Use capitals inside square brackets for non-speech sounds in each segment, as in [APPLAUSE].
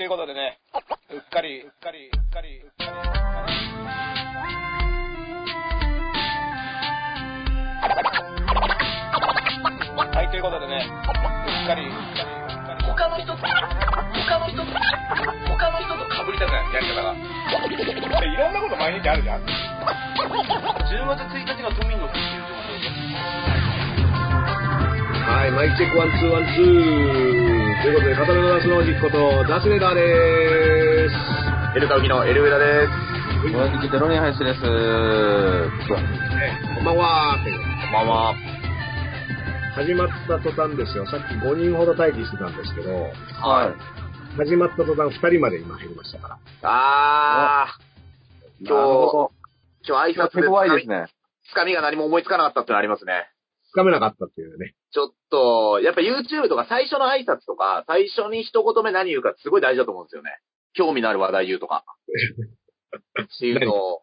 ということでね、うっかり、うっかり、うっかり、うっかり、うっかり。はい、ということでね、うっかり、うっかり、うっかり。他の人と、他の人と、他の人と被りたくない、やり方が。いろんなこと毎日あるじゃん。10月1日が都民の日っていう情はい、マイクチェックワンツーワンツー。ということで、片目のダスの実こと、ダスレーダーでーす。報。エルカウキのエルウェダです。同じくデロニア林です。こんばんはというこんばんは。始まった途端ですよ。さっき5人ほど待機してたんですけど、はい。始まった途端2人まで今減りましたから。あー、なるほ今日挨ど。拶で手強いですね。つかみが何も思いつかなかったってのありますね。つかめなかったっていうね。ちょっと、やっぱ YouTube とか最初の挨拶とか、最初に一言目何言うかってすごい大事だと思うんですよね。興味のある話題言うとか。っていうのを。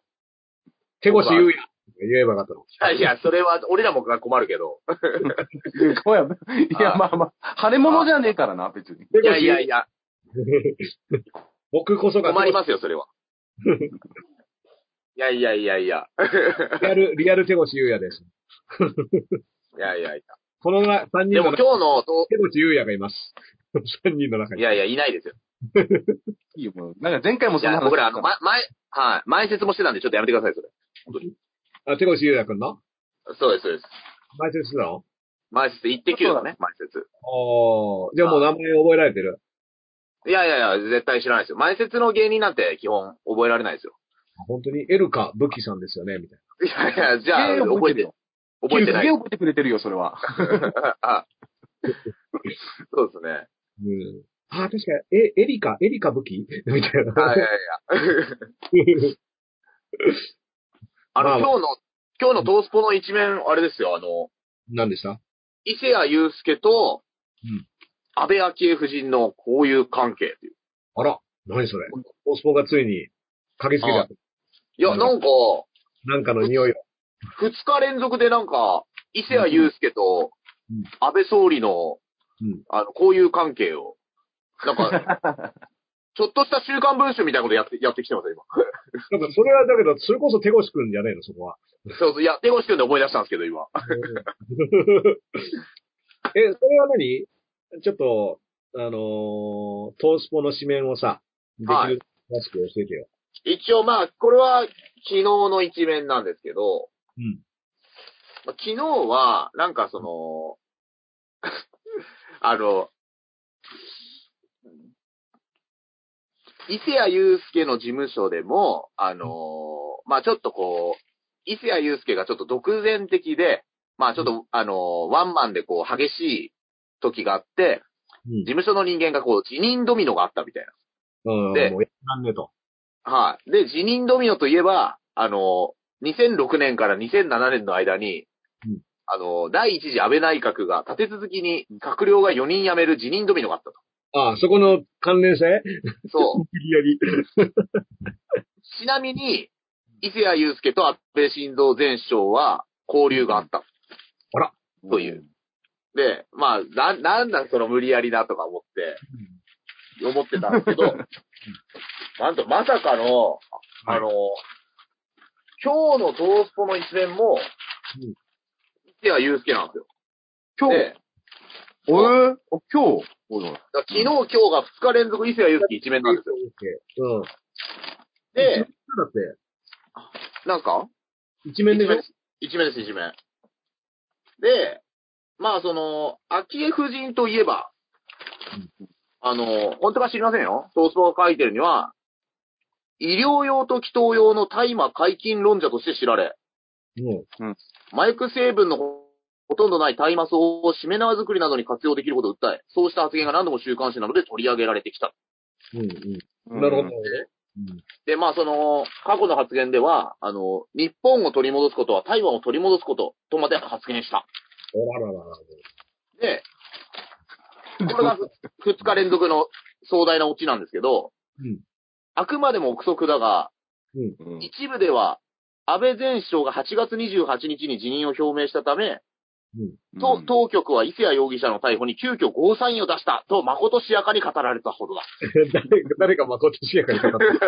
手越言うや。言えばよかったの。いやいや、それは、俺らも困るけど。こうやいや、まあまあ、腫れ物じゃねえからな、別に。いやいやいや、僕こそが困りますよ、それは。[LAUGHS] いやいやいやいや。リアル、リアル手越ゆうやです。いやいやいこの3人や。でもの中今日のと、手越ゆうやがいます。3人の中に。いやいや、いないですよ。いいよ、もう。なんか前回もそんな話僕ら、あの、ま、前、はい、前説もしてたんで、ちょっとやめてください、それ。あ、手越ゆうやくんの？そうです、そうです。前説してたの？前説、一滴だね、前説。おー、じゃあもう名前覚えられてる？いやいやいや、絶対知らないですよ。前説の芸人なんて基本覚えられないですよ。本当にエルカ武器さんですよね、みたいいやいや、じゃあ、覚えてるよ、。覚えてないすげえ。覚えてくれてるよ、それは。[LAUGHS] あそうですね。な。うん。あ、確かに、え、エリカ、エリカ武器？[LAUGHS] みたいな。はいいやいや。[LAUGHS] あの、まあまあ今日の、今日のトースポの一面、あれですよ、あの、何でした？伊勢谷友介と、うん安倍昭恵夫人の交友関係っていう。あら、何それ？オスポがついに、嗅ぎつけた。いや、うんなんか、なんかの匂いを。二日連続でなんか、伊勢谷友介とうん、安倍総理の、うんあの、交友関係を、なんか、[LAUGHS] ちょっとした週刊文春みたいなことやって、やってきてますよ、今。[LAUGHS] なんかそれはだけど、それこそ手越くんじゃねえの、そこは。そうそう、いや、手越しくんで思い出したんですけど、今。[LAUGHS] え、それは何？ちょっと、あのートースポの紙面をさ、できはいるらしく教えてよ。一応まあ、これは昨日の一面なんですけど、うん。まあ昨日は、なんかその、[LAUGHS] あの、伊勢谷友介の事務所でも、あのまあちょっとこう、伊勢谷友介がちょっと独善的で、まあちょっと、あのワンマンでこう激しい時があって、うん事務所の人間がこう、辞任ドミノがあったみたいな。うん。でもうやらんねと。はい。で、辞任ドミノといえば、あの、2006年から2007年の間に、うんあの、第一次安倍内閣が立て続きに閣僚が4人辞める辞任ドミノがあったと。ああ、そこの関連性？そう。無理やり。ちなみに、伊勢谷友介と安倍晋三前首相は交流があった。という。で、まあ、な、なんだその無理やりだとか思って、思ってたんですけど、なんとまさかの、あの、今日のトースポの一面も、うん伊勢谷友介なんですよ。今日、で、おえお今日？昨日今日が2日連続伊勢谷友介一面なんですよ。うん。で、だって、なんすか？一面でしょ？す。一面です、一面。で、まあその、昭恵夫人といえば、あの、本当か知りませんよ。トースポが書いてるには、医療用と祈祷用の大麻解禁論者として知られ、うん。麻薬成分のほとんどない大麻草をしめ縄作りなどに活用できることを訴え、そうした発言が何度も週刊誌などで取り上げられてきた。うん。うん。うんなるほど。で、まあその、過去の発言では、あの、日本を取り戻すことは台湾を取り戻すこととまで発言した。おらららら。で、これがふ2日連続の壮大なオチなんですけど、うんあくまでも憶測だが、うん一部では、安倍前首相が8月28日に辞任を表明したため、と、当局は伊勢谷容疑者の逮捕に急遽ゴーサインを出したと、誠しやかに語られたほどだ。[LAUGHS] 誰誰かまことしやかに語ってる。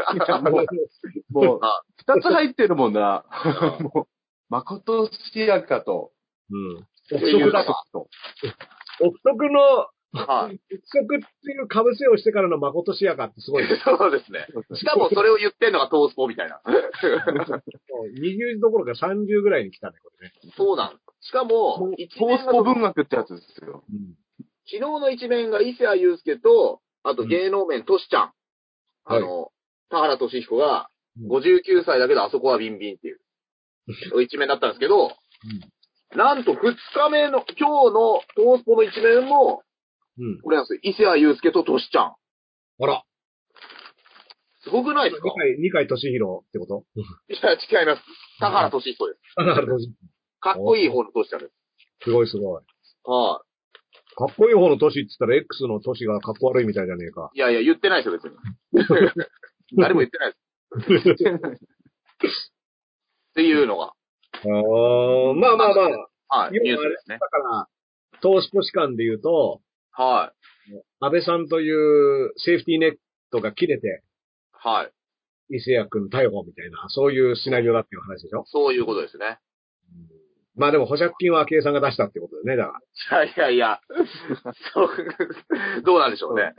もう、もうあ、二つ入ってるもんな。もう、誠しやかと、うん。憶測だ。と。憶測の、はい。[LAUGHS] 憶測っていう被せをしてからのまことしやかってすごいです。[LAUGHS] そうですね。しかもそれを言ってんのがトースポみたいな。20どころか30ぐらいに来たね、これね。そうなん。しかも、一トースポ文学ってやつですよ。うん。昨日の一面が伊勢谷友介と、あと芸能面、トシちゃん。あの、田原俊彦が、うん59歳だけどあそこはビンビンっていう、[LAUGHS] 一面だったんですけど、なんと2日目の、今日のトースポの一面も、うん。これなんですよ。伊勢谷友介とトシちゃん。あら、すごくないですか？二回、二回俊弘ってこと？いや、違います。田原俊彦です。あなるほど。かっこいい方のトシちゃんです。すごいすごい。はかっこいい方の年って言ったら X の年がかっこ悪いみたいじゃねえか。い。いやいや、言ってないですよ、別に。[LAUGHS] 誰も言ってないです。っていうのが、あーまあまあまあ、はい、ニュースですね。だから、投資ポ士官で言うと、は安倍さんというセーフティーネットが切れて、い。はい。伊勢谷君逮捕みたいな、そういうシナリオだっていう話でしょ？そういうことですね。まあでも保釈金は昭恵さんが出したってことだよね、だかいやいやいや、そう、どうなんでしょうね。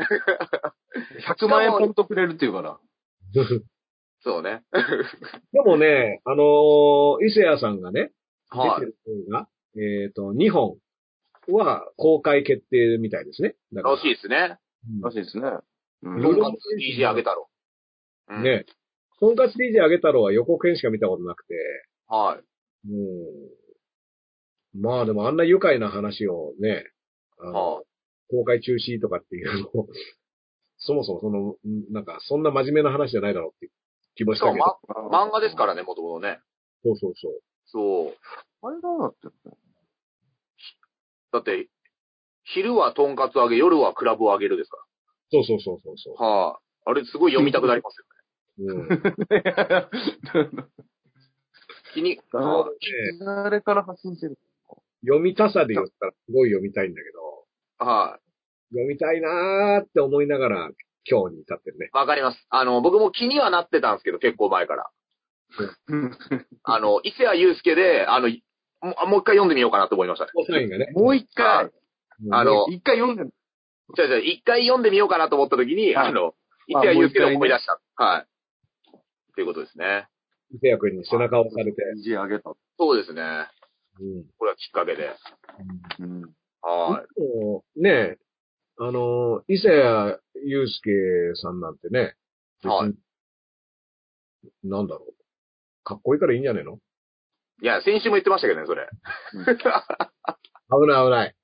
[LAUGHS] 100万円ポンとくれるっていうから。ら。[LAUGHS] そうね。でもね、あのー伊勢谷さんがね、はい。出てる映画、えっ、と、2本は公開決定みたいですね。だかららしいですね。うんらしいですね。うんうんとんかつ DJ あげたろ。うん。ね。とんかつ DJ あげ太郎は予告編しか見たことなくて、はい。うん。まあでもあんな愉快な話をね、あのは公開中止とかっていうのを、[LAUGHS] そもそもその、んなんかそんな真面目な話じゃないだろうって気もい。したけど。も、ま、漫画ですからね、もともとね。そうそうそう。そう。あれどうなってるのだって、昼はとんかつあげ、夜はクラブをあげるですかそうそうそうそうそら。はい。あれ、すごい読みたくなりますよね。う。[LAUGHS] うん。気に、あは誰から発信してる読みたさで言ったらすごい読みたいんだけど、い。はい。読みたいなーって思いながら今日に至ってるね。わかります。あの、僕も気にはなってたんですけど、結構前から。[LAUGHS] あの、伊勢谷友介で、あの、もうもう一回読んでみようかなと思いましたね。サインがね。もう一回、あの一回読んでる。じゃじゃ一回読んでみようかなと思った時に、はいあの、伊勢谷友介で思い出した。はい。っていうことですね。伊勢谷君に背中を押されて。DJ あげた。そうですね。うん。これはきっかけで。うん。はい。もうねあの、伊勢谷友介さんなんてね、はいなんだろう。かっこいいからいいんじゃねえの？いや、先週も言ってましたけどね、それ。[LAUGHS] 危ない危ない。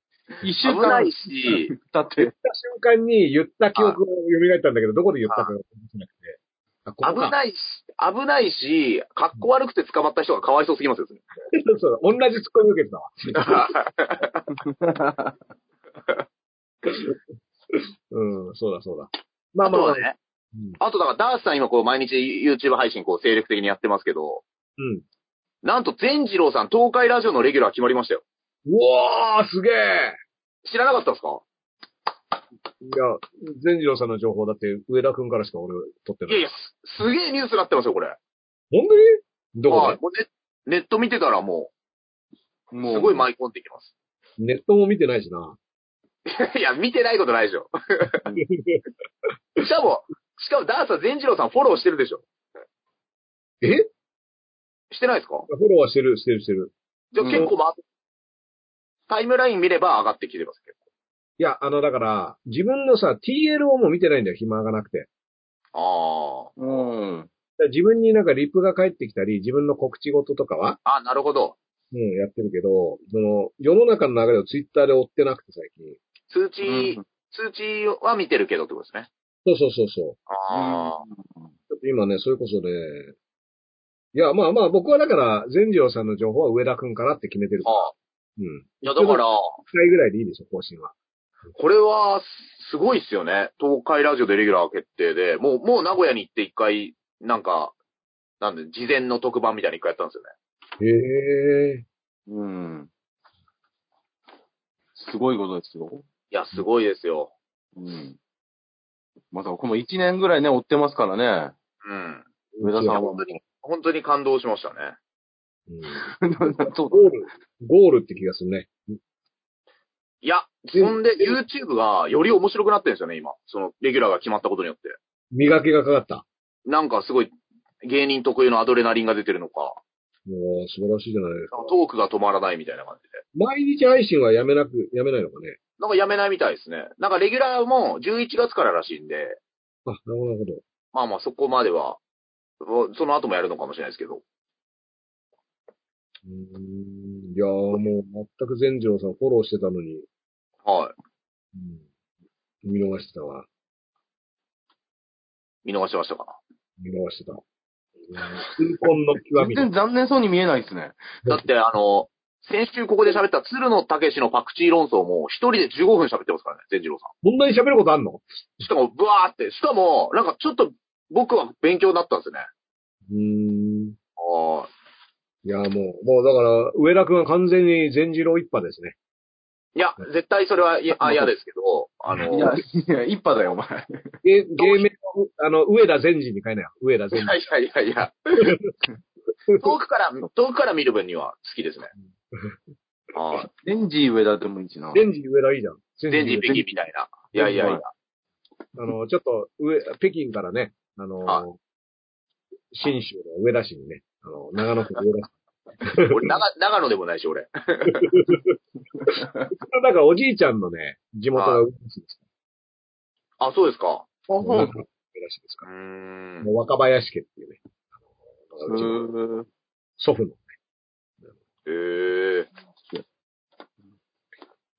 一週間危ないし、経って言っ、た瞬間に言った記憶が蘇ったんだけど、どこで言ったかが思い出せなくて。あここか危ないし、危ないし、格好悪くて捕まった人がかわいそうすぎますよ。それ [LAUGHS] そう同じツッコミ受けてたわ。[LAUGHS] うん、そうだそうだ。まあまあまあ。あとはね、うんあとだからダースさん今こう毎日 YouTube 配信こう精力的にやってますけど、うん。なんと善次郎さん東海ラジオのレギュラー決まりましたよ。うわー、すげえ知らなかったですか？いや、善次郎さんの情報だって上田くんからしか俺取ってないい。やいや、すすげえニュースになってますよ、これ。本当に？どこはいでもうネネット見てたらもう、もすごい舞い込んできます。ネットも見てないしな。[LAUGHS] いや、見てないことないでしょ。[LAUGHS] しかも、しかもダースさん善次郎さんフォローしてるでしょ。え？してないですか？フォローはしてる、してる、してる。じゃあ結構ま、タイムライン見れば上がってきてます、結いや、あの、だから、自分のさ、TLO も見てないんだよ、暇がなくて。構。うん。自分になんかリップが返ってきたり、自分の告知事とかは、ああ。あ、なるほど。うん、やってるけど、その、世の中の流れをツイッターで追ってなくて最近。通知、通知は見てるけどってことですね。そうそうそうそう。ああ。ちょっと今ね、それこそね、いや、まあまあ、僕はだから、善次郎さんの情報は上田くんかなって決めてるから。ああ。うん。いや、だから、1回ぐらいでいいでしょ、更新は。これは、すごいっすよね。東海ラジオでレギュラー決定で、もう、もう名古屋に行って一回、なんか、なんで、事前の特番みたいに一回やったんですよね。へえ。うん。すごいことですよ。いや、すごいですよ。うん。まさか、この1年ぐらいね、追ってますからね。うん。上田さんはも本当に、本当に感動しましたね。うんう。[LAUGHS] そうゴール、ゴールって気がするね。いや、そんで、YouTube がより面白くなってるんですよね、今。その、レギュラーが決まったことによって。磨きがかかった。なんかすごい、芸人特有のアドレナリンが出てるのか、もう素晴らしいじゃないですか。トークが止まらないみたいな感じで。毎日配信はやめなく、やめないのかね。なんかやめないみたいですね。なんかレギュラーも11月かららしいんで、あ、なるほど、なるほど。まあまあそこまでは、その後もやるのかもしれないですけど。うーん。いやーもう全く全次郎さんフォローしてたのに、はい。うん、見逃してたわ。見逃してましたか？見逃してた。うん痛恨の極みだ。全然残念そうに見えないですね。だってあの、先週ここで喋った鶴野武史のパクチー論争も一人で15分喋ってますからね、善次郎さこんなに喋ることあんの？ん。しかもブワーって、しかも、なんかちょっと僕は勉強になったんですよね。うーん。ああ。いや、もう、もうだから、上田くんは完全に全次郎一派ですね。いや、絶対それはいやあ嫌ですけど、あの、いや、いや、一派だよ、お前。芸、芸名を、あの、上田善次に変えなよ。上田い善。いやいやいや。[LAUGHS] 遠くから、遠くから見る分には好きですね。ああ。レンジ上田でもいいしな。善次上田いいじゃん。全人北京みたいな。いやいやいや。あの、ちょっと上、北京からね、あの、は新州の上田市にね、あの、長野区の上田市。[LAUGHS] 俺、長、長野でもないし、俺。[LAUGHS] だからおじいちゃんのね、地元が上田市です。あ、そうですか。上田市ですかも。う若林家っていうね。あのうちのうー祖父の。へえ。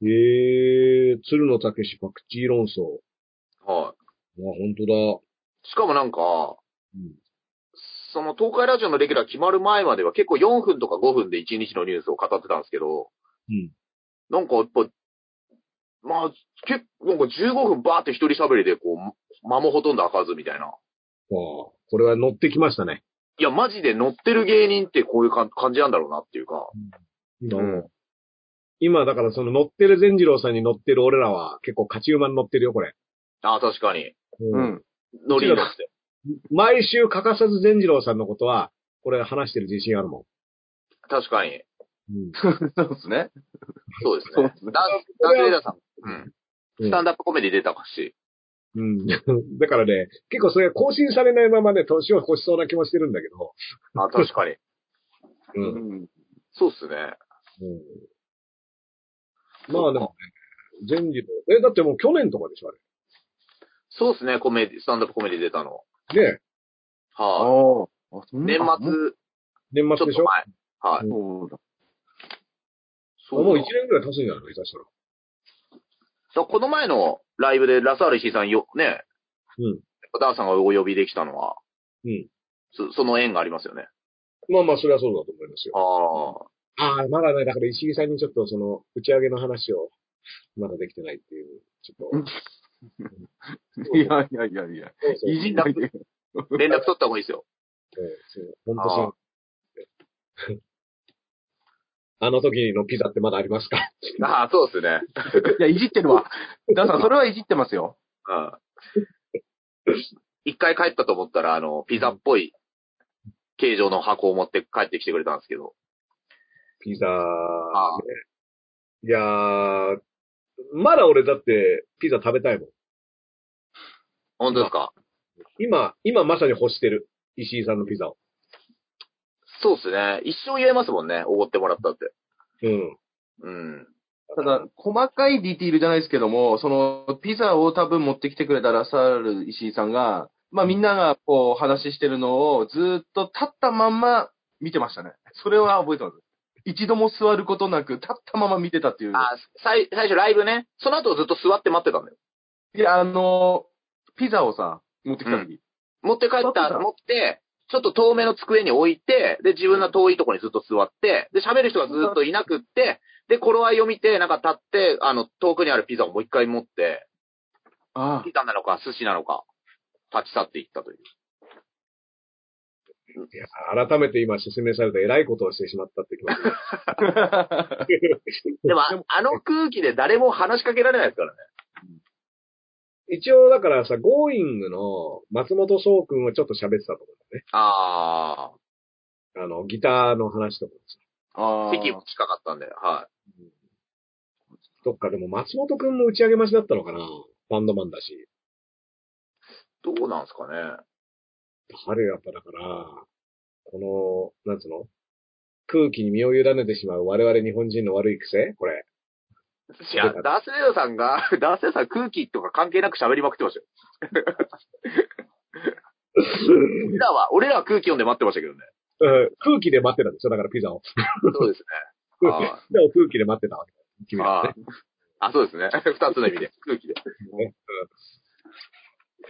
えー、鶴野武史パクチー論争。はあ、本当だ。い。しかもなんか、うんその東海ラジオのレギュラー決まる前までは結構4分とか5分で1日のニュースを語ってたんですけど、うん。なんかやっぱ、まあ、結構、なんか15分バーって一人喋りでこう、間もほとんど開かずみたいな。ああ、これは乗ってきましたね。いや、マジで乗ってる芸人ってこういうか感じなんだろうなっていうか。今、うん今だからその乗ってる善次郎さんに乗ってる俺らは結構勝ち馬に乗ってるよ、これ。ああ、確かに。うん。ノリに乗って。毎週欠かさず善次郎さんのことは、これ話してる自信あるも確かに。ん。うん。そうですね。そうですねダンス、ダンスレーダーさん。うん。うんスタンダップコメディ出たし。うん。[LAUGHS] だからね、結構それ更新されないままね、年を越しそうな気もしてるんだけど。あ、確かに。う。うんん。そうっすね。うん、まあでもね、善次郎。え、だってもう去年とかでしょ、あそうっすね、コメディ、スタンダップコメディ出たの。れ。ねあはあ。あい。年末、年末でしょ？ちょっと前。はい。そうだ。そうもう1年ぐらい経つんじゃない下手したら。だこの前のライブでラサール石井さんよ、ね、うん。ダーさんがお呼びできたのは、うん。そその縁がありますよね。まあまあ、それはそうだと思いますよ。ああ。ああ、まだね、だから石井さんにちょっとその、打ち上げの話を、まだできてないっていう、ちょっと。いやいやいやいや。いじんないで。連絡取った方がいいですよ。そうそう本当そう。あの時のピザってまだありますか？ああ、そうっすね。いや、いじってるわ。だからそれはいじってますよ。うん。一回帰ったと思ったら、あの、ピザっぽい形状の箱を持って帰ってきてくれたんですけど。ピザ、ねああ。いやー、まだ俺だってピザ食べたいもん。本当ですか？今、今まさに欲してる。石井さんのピザを。そうっすね。一生言えますもんね。おごってもらったって。うん。うん。ただ、細かいディティールじゃないですけども、その、ピザを多分持ってきてくれたラサール石井さんが、まあみんながこう話してるのをずーっと立ったまんま見てましたね。それは覚えてます。一度も座ることなく立ったまま見てたっていう。あ、最、最初ライブね。その後ずっと座って待ってたんだよ。いや、あの、ピザをさ、持ってきた時。持って帰ったた、持って、ちょっと遠めの机に置いて、で、自分の遠いところにずっと座って、で、喋る人がずっといなくって、で、頃合いを見て、なんか立って、あの、遠くにあるピザをもう一回持って、あピザなのか寿司なのか、立ち去っていったという。いや、改めて今説明された偉いことをしてしまったって気持ち。[LAUGHS] でも、あ [LAUGHS] あの空気で誰も話しかけられないですからね。一応だからさ、ゴーイングの松本壮くんはちょっと喋ってたと思うんだよね。ああの、ギターの話とかさ。あ、あー席も近かったんで、はどっかでも松本くんも打ち上げ待ちだったのかなバンドマンだし。い。どうなんすかね。彼やっぱだから、この、なんつうの？空気に身を委ねてしまう我々日本人の悪い癖？これ。いや、ダースレーダーさんが、ダースレー [LAUGHS] ダーさん空気とか関係なく喋りまくってましたよ。[LAUGHS] 俺らは、俺らは空気読んで待ってましたけどね。うん空気で待ってたんですよ。だからピザを。そうですね。あ [LAUGHS] ピザを空気で待ってたわけだ。君はあね。あ、そうですね。二つの意味で。空気で。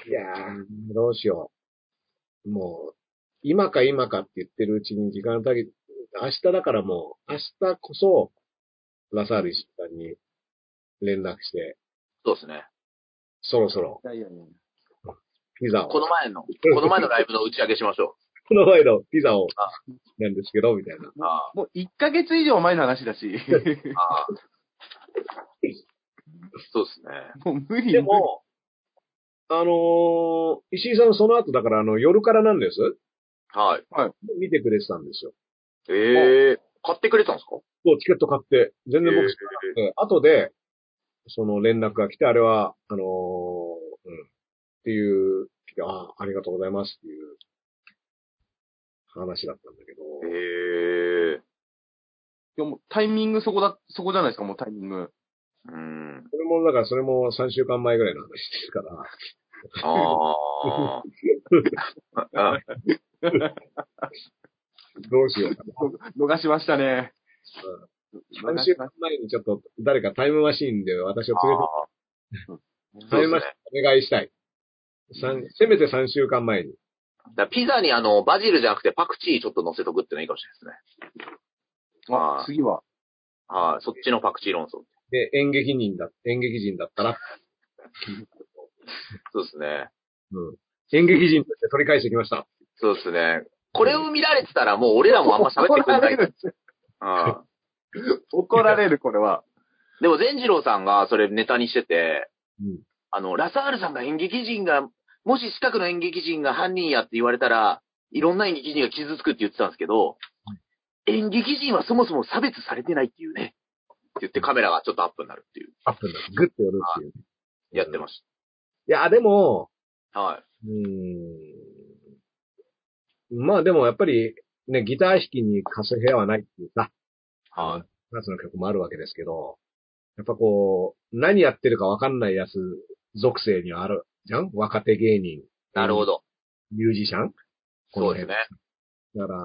いやー、どうしよう。もう、今か今かって言ってるうちに時間だけ、明日だからもう、明日こそ、ラサール石井さんに連絡して、そうですね。そろそろいやいやいや。ピザを、この前の、[LAUGHS] この前のライブの打ち上げしましょこの前のピザをあ、なんですけど、みたいな。もう1ヶ月以上前の話だし。あ、ああ。[LAUGHS] そうですね。もう無理。でも、あのー石井さんその後だからあの、夜からなんです。はい。見てくれてたんですよ。ええ買ってくれたんですか？そう、チケット買って、全然僕え知らなくて、後で、その連絡が来て、あれは、あのーうん、っていう、来て、ああ、ありがとうございますっていう話だったんだけど、ええいやもうタイミングそこだ、そこじゃないですか、もうタイミング。うん。それも、だからそれも3週間前ぐらいの話ですから、ああ。[LAUGHS] あどうしようかな。逃しましたね。3週間前にちょっと誰かタイムマシーンで私を連れて、タイムマシーンお願いしたい。三せめて3週間前に。だピザにあの、バジルじゃなくてパクチーちょっと乗せとくってのいいかもしれないですね。あー、あ次は。はい、そっちのパクチー論争。で、演劇人だ、演劇人だったら、[LAUGHS] そうですね。うん。演劇人として取り返してきました。そうですね。これを見られてたらもう俺らもあんま喋ってくれない。る。うん怒られる、これは。でも善次郎さんがそれネタにしてて、うんあの、ラサールさんが演劇人が、もし近くの演劇人が犯人やって言われたら、いろんな演劇人が傷つくって言ってたんですけど、演劇人はそもそも差別されてないっていうね。って言ってカメラがちょっとアップになるっていう、アップになる。グッと寄るっていう。やってましいや、でも、た。はい。うーん。まあでもやっぱり、ね、ギター弾きに貸す部屋はないっていうさ、はい。夏の曲もあるわけですけど、やっぱこう、何やってるかわかんないやつ属性にはあるじゃん？若手芸人。なるほど。ミュージシャン？そうですね。だから、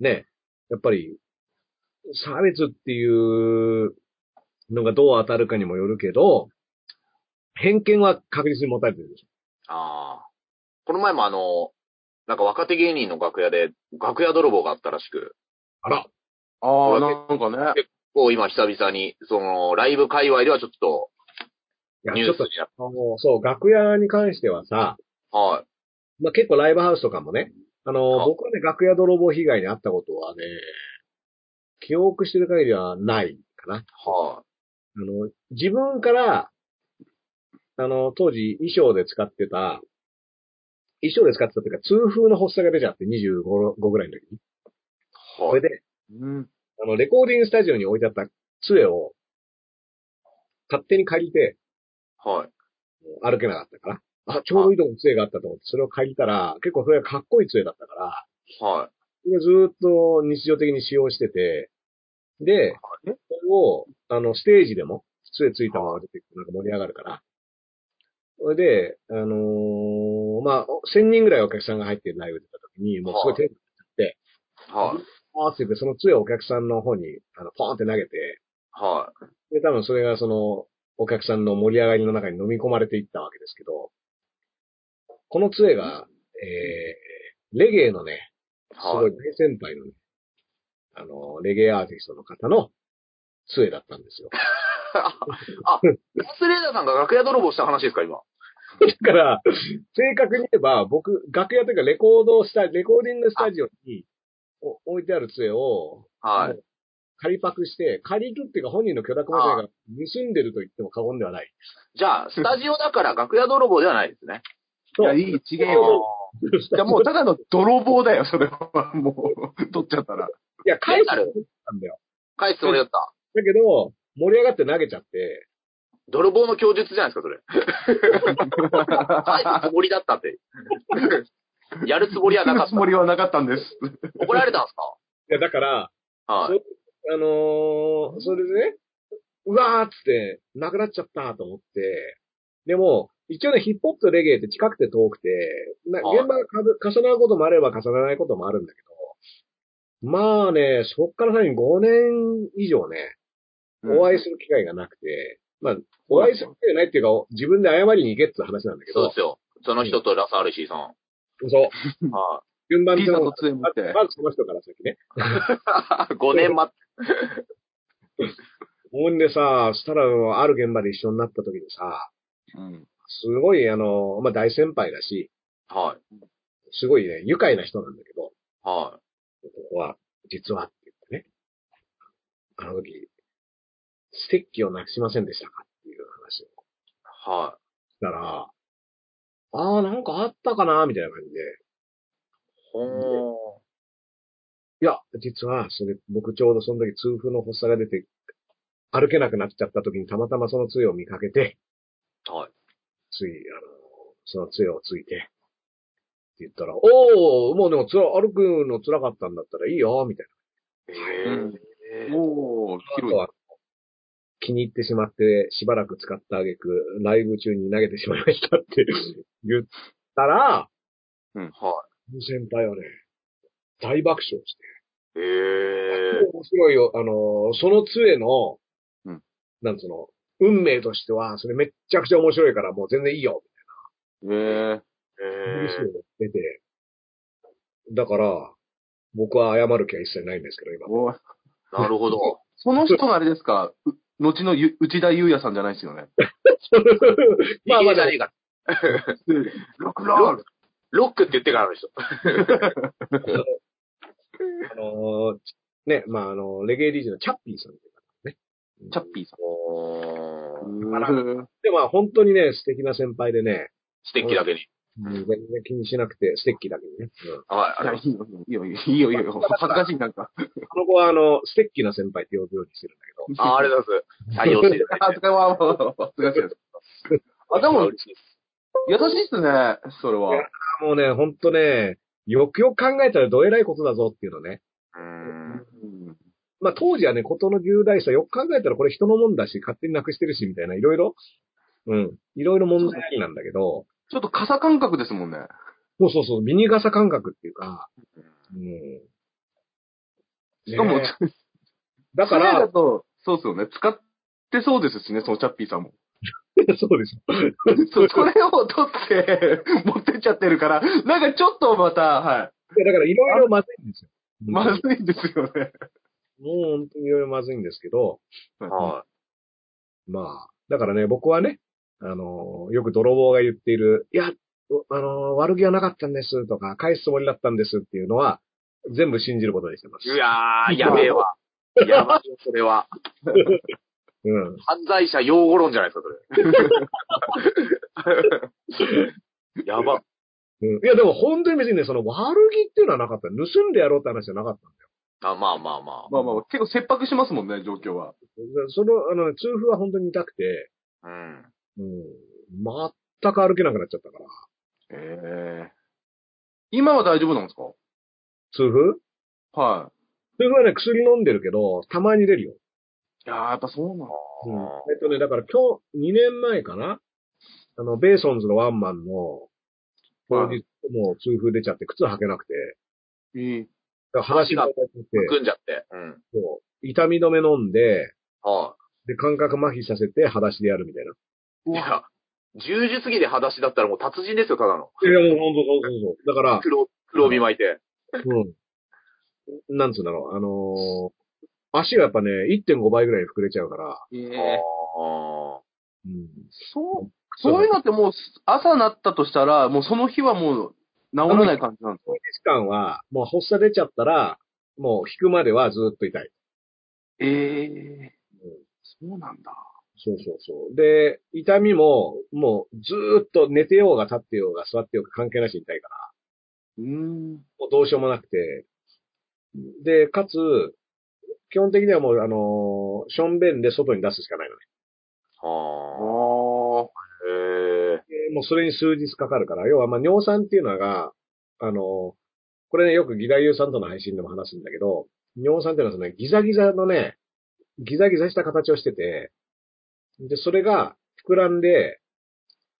ね、やっぱり、差別っていうのがどう当たるかにもよるけど、偏見は確実に持たれてるでしょ。ああ。この前もあの、なんか若手芸人の楽屋で、楽屋泥棒があったらしく、あら、ああ、なんかね。結構今久々に、その、ライブ界隈ではちょっといや、ニちょっと、ュースになっそう、楽屋に関してはさ、た。はい。まあ、結構ライブハウスとかもね、あの、あ僕はね、楽屋泥棒被害に遭ったことはね、記憶してる限りはないかな。はい。あの、自分から、あの、当時衣装で使ってた、衣装で使ってたっていうか、痛風の発作が出ちゃって25 5ぐらいの時に。そはい。れで、うん。あの、レコーディングスタジオに置いてあった杖を、勝手に借りて、はい。歩けなかったから、あ、ちょうどいいとこに杖があったと思って、それを借りたら、結構それがかっこいい杖だったから、はい。それずーっと日常的に使用してて、で、それを、あの、ステージでも、杖ついたまま出てくるなんか盛り上がるから。それで、あのーまあ、1000人ぐらいお客さんが入ってるライブ出た時に、もうすごい手はい。パーって言って、その杖をお客さんの方に、あの、ポーンって投げて、はい。で、多分それがその、お客さんの盛り上がりの中に飲み込まれていったわけですけど、この杖が、えー、レゲエのね、すごはいい大先輩のね、あの、レゲエアーティストの方の杖だったんですよ。[LAUGHS] あ、ガスレーダーさんが楽屋泥棒した話ですか、今？だから、正確に言えば、僕、楽屋というかレコードスタレコーディングスタジオにお置いてある杖を、はい。仮パクして、借りるっていうか本人の許諾もないから、盗んでると言っても過言ではない。じゃあ、スタジオだから楽屋泥棒ではないですね。いや、いい、ちげえよ。じゃあもうただの泥棒だよ、それは。もう、取っちゃったら。いや、返すあるんだよ。返すつもりだった。だけど、盛り上がって投げちゃって、泥棒の供述じゃないですか、それ。返すつもりだったって。やるつもりはなかっつもりはなかったんです。た。怒られたんですいや、だから、かはい。あのーそれでね、うわーっつって、なくなっちゃったと思って、でも、一応ね、ヒップホップとレゲエって近くて遠くて、なはい現場がかぶ重なることもあれば重ならないこともあるんだけど、まあね、そっからさらに5年以上ね、お会いする機会がなくて、まあ、お会いする機会がないっていうか、自分で謝りに行けって話なんだけどそうで、すよ。その人とラスアルシーさん。そう。[LAUGHS] は順番でピザと杖持って。まずまずその人から先ね。い。5年待っほんでさ、したら、ある現場で一緒になった時にさ、うん。すごい、あの、まあ、大先輩だし、はい。すごいね、愉快な人なんだけど、はここは、実はって言ってね、あの時、ステッキをなくしませんでしたかっていう話をい。はしたら、ああ、なんかあったかなみたいな感じで、い。ほいや、実は、それ、僕ちょうどその時痛風の発作が出て、歩けなくなっちゃった時にたまたまその杖を見かけて、ー。はい。つい、あの、その杖をついて、って言ったら、おー、もうでもつら、歩くの辛かったんだったらいいよ、みたいな。へえ。おー、あ広い。とは気に入ってしまって、しばらく使ったあげく、ライブ中に投げてしまいましたって [LAUGHS] 言ったら、は先輩はね、大爆笑して、い。へえ。面白いよ、あの、その杖の、うんなんつうの、運命としては、それめっちゃくちゃ面白いから、もう全然いいよ、えー、へ嬉しいえ。よ出て。だから、僕は謝る気は一切ないんですけど、今。なるほど。[LAUGHS] その人があれですか？う後のゆ内田祐也さんじゃないですよね。[LAUGHS] まあまあいいじゃねえか。[LAUGHS] ロックロールロックって言ってからの人。あのーね、まあ、あの、レゲエ DJ のチャッピーさんっていう方ね。チャッピーさおで、まあ、本当にね、素敵な先輩でね、ステッキだけに。全然気にしなくて、ステッキだけにね。うんはい。あいりや、ますいいよ、いいよ、いいよ、いいよ。恥ずかしい、なんか。この子は、あの、ステッキな先輩って呼ぶようにしてるんだけど、あ、ありがとうございます。採用していただいて。恥ずかしい、恥ずかしいです。あ、でも、嬉しいです。優しいっすね、それは。もうね、ほんとね、よくよく考えたらどえらいことだぞっていうのね。うーん。まあ当時はね、ことの重大さ、よく考えたらこれ人のもんだし、勝手になくしてるし、みたいな、いろいろ、うん、いろいろ問題なんだけど、ちょっと傘感覚ですもんね。そうそうそう、ミニ傘感覚っていうか、うん。しかも、ねだから、と、そうっすよね。使ってそうですしね、そのチャッピーさんも。[LAUGHS] そうです。[LAUGHS] そう、それを取って、[LAUGHS] 持ってっちゃってるから、なんかちょっとまた、はいやだからいろいろまずいんですよ。い。まずいですよね。もう本当にいろいろまずいんですけど、はまあ、だからね、僕はね、あのーよく泥棒が言っている、いや、あのー悪気はなかったんですとか、返すつもりだったんですっていうのは、全部信じることにしてますい。い。やー、やべえわ。やばいよ、それは。うん。犯罪者用語論じゃないですか、それ。やば。うん、いや、でも本当に別にね、その悪気っていうのはなかった。盗んでやろうって話じゃなかったんだよ。あ、まあまあまあ。まあまあ、結構切迫しますもんね、状況は。その、あの、痛風は本当に痛くて、うん。うん。全く歩けなくなっちゃったから。ええ今は大丈夫なんですか？痛風？は痛風はね、薬飲んでるけど、たまに出るよ。い。いやー、やっぱそうなの。うん。えっとね、だから今日、2年前かな？あの、ベーソンズのワンマンの、当日、もう痛風出ちゃって靴履けなくて、いい。だから話が組んじゃって。うん。そう痛み止め飲んで、はで、感覚麻痺させて、裸足でやるみたいな。い。いや、10時過ぎで裸足だったらもう達人ですよ、ただの。いや、もうほんとそうそうそう。だから、黒、黒帯巻いて。うん。なんつうんだろう、あのー足がやっぱね、1.5倍ぐらい膨れちゃうから、ええあうん。そうそういうのってもう、朝なったとしたら、もうその日はもう、治らない感じなんですか？期間は、もう発作出ちゃったら、もう引くまではずっと痛い。ええそうなんだ。そうそうそう。で、痛みも、もうずーっと寝てようが立ってようが座ってようが関係なしに痛いから、うーん。もうどうしようもなくて。で、かつ、基本的にはもう、あのー、ションベンで外に出すしかないのね。あはあ。もうそれに数日かかるから、要はまあ尿酸っていうのが、あの、これね、よくギダユーさんとの配信でも話すんだけど、尿酸っていうのはそのね、ギザギザのね、ギザギザした形をしてて、で、それが膨らんで、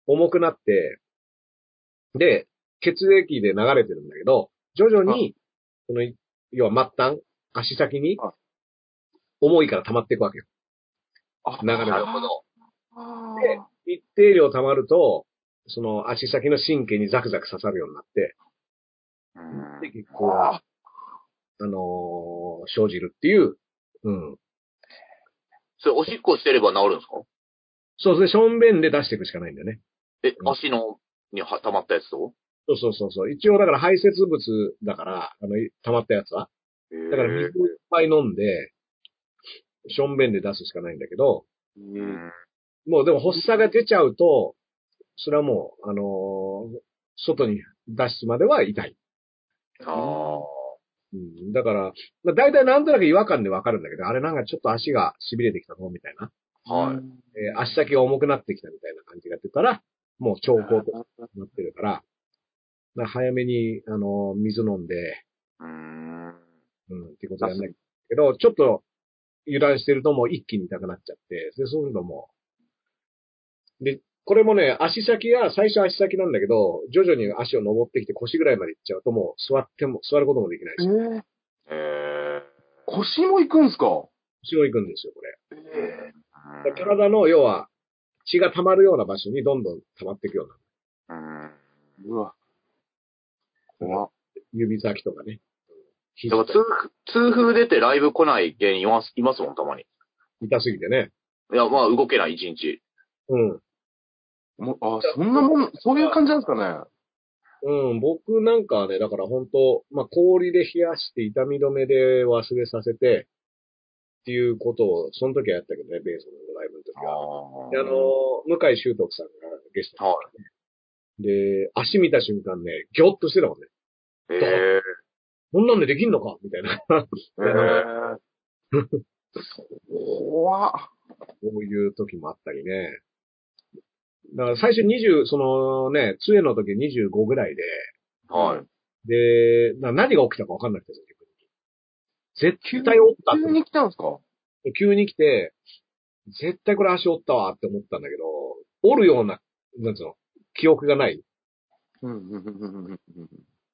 重くなって、で、血液で流れてるんだけど、徐々に、その、要は末端、足先にはい、重いから溜まっていくわけよ。あ流れがなるほど。あで一定量溜まると、その足先の神経にザクザク刺さるようになって、うんで、血行が、あのー生じるっていう、うん。それ、おしっこしてれば治るんですか？そうですね、ションベンで出していくしかないんだよね。えう、ん足の、には溜まったやつと？そうそうそうそう。一応だから排泄物だから、あの、溜まったやつは。だから水をいっぱい飲んで、ションベンで出すしかないんだけど、うん。もうでも発作が出ちゃうと、それはもう、あのー外に出すまでは痛い。あうん、だから、まあ、大体なんとなく違和感でわかるんだけど、あれなんかちょっと足が痺れてきたぞ、みたいな。あ。はい。えー足先が重くなってきたみたいな感じが出たら、もう兆候となってるから、まあ早めに、あのー水飲んで、うーん。うん、ってことやんないけど、ちょっと油断してるともう一気に痛くなっちゃって、で、そういうのも、で、これもね、足先が、最初足先なんだけど、徐々に足を登ってきて腰ぐらいまで行っちゃうともう座っても、座ることもできないし、えええ腰も行くんすか？腰も行くんですよ、これ。えー。体の、要は、血が溜まるような場所にどんどん溜まっていくような。うん。えうわ。怖っ指先とかね。だから痛風、痛風出てライブ来ない芸人います、いますもん、たまに。痛すぎてね。いや、まあ、動けない、一日。うん。もうあ、そんなもん、そういう感じなんですかね。うん、僕なんかはね、だから本当まあ、氷で冷やして痛み止めで忘れさせて、っていうことを、その時はやったけどね、ベースのライブの時は。であの、向井修徳さんがゲストはで、足見た瞬間ね、ぎょっとしてたもんね。い。ええこんなんでできんのかみたいな。[LAUGHS] ええ怖っこういう時もあったりね。だから最初20、そのね、杖の時25ぐらいで、はい。で、な何が起きたか分かんなくて、逆に。絶対折った急に来たんですか？急に来て、絶対これ足折ったわって思ったんだけど、折るような、なんつうの、記憶がない。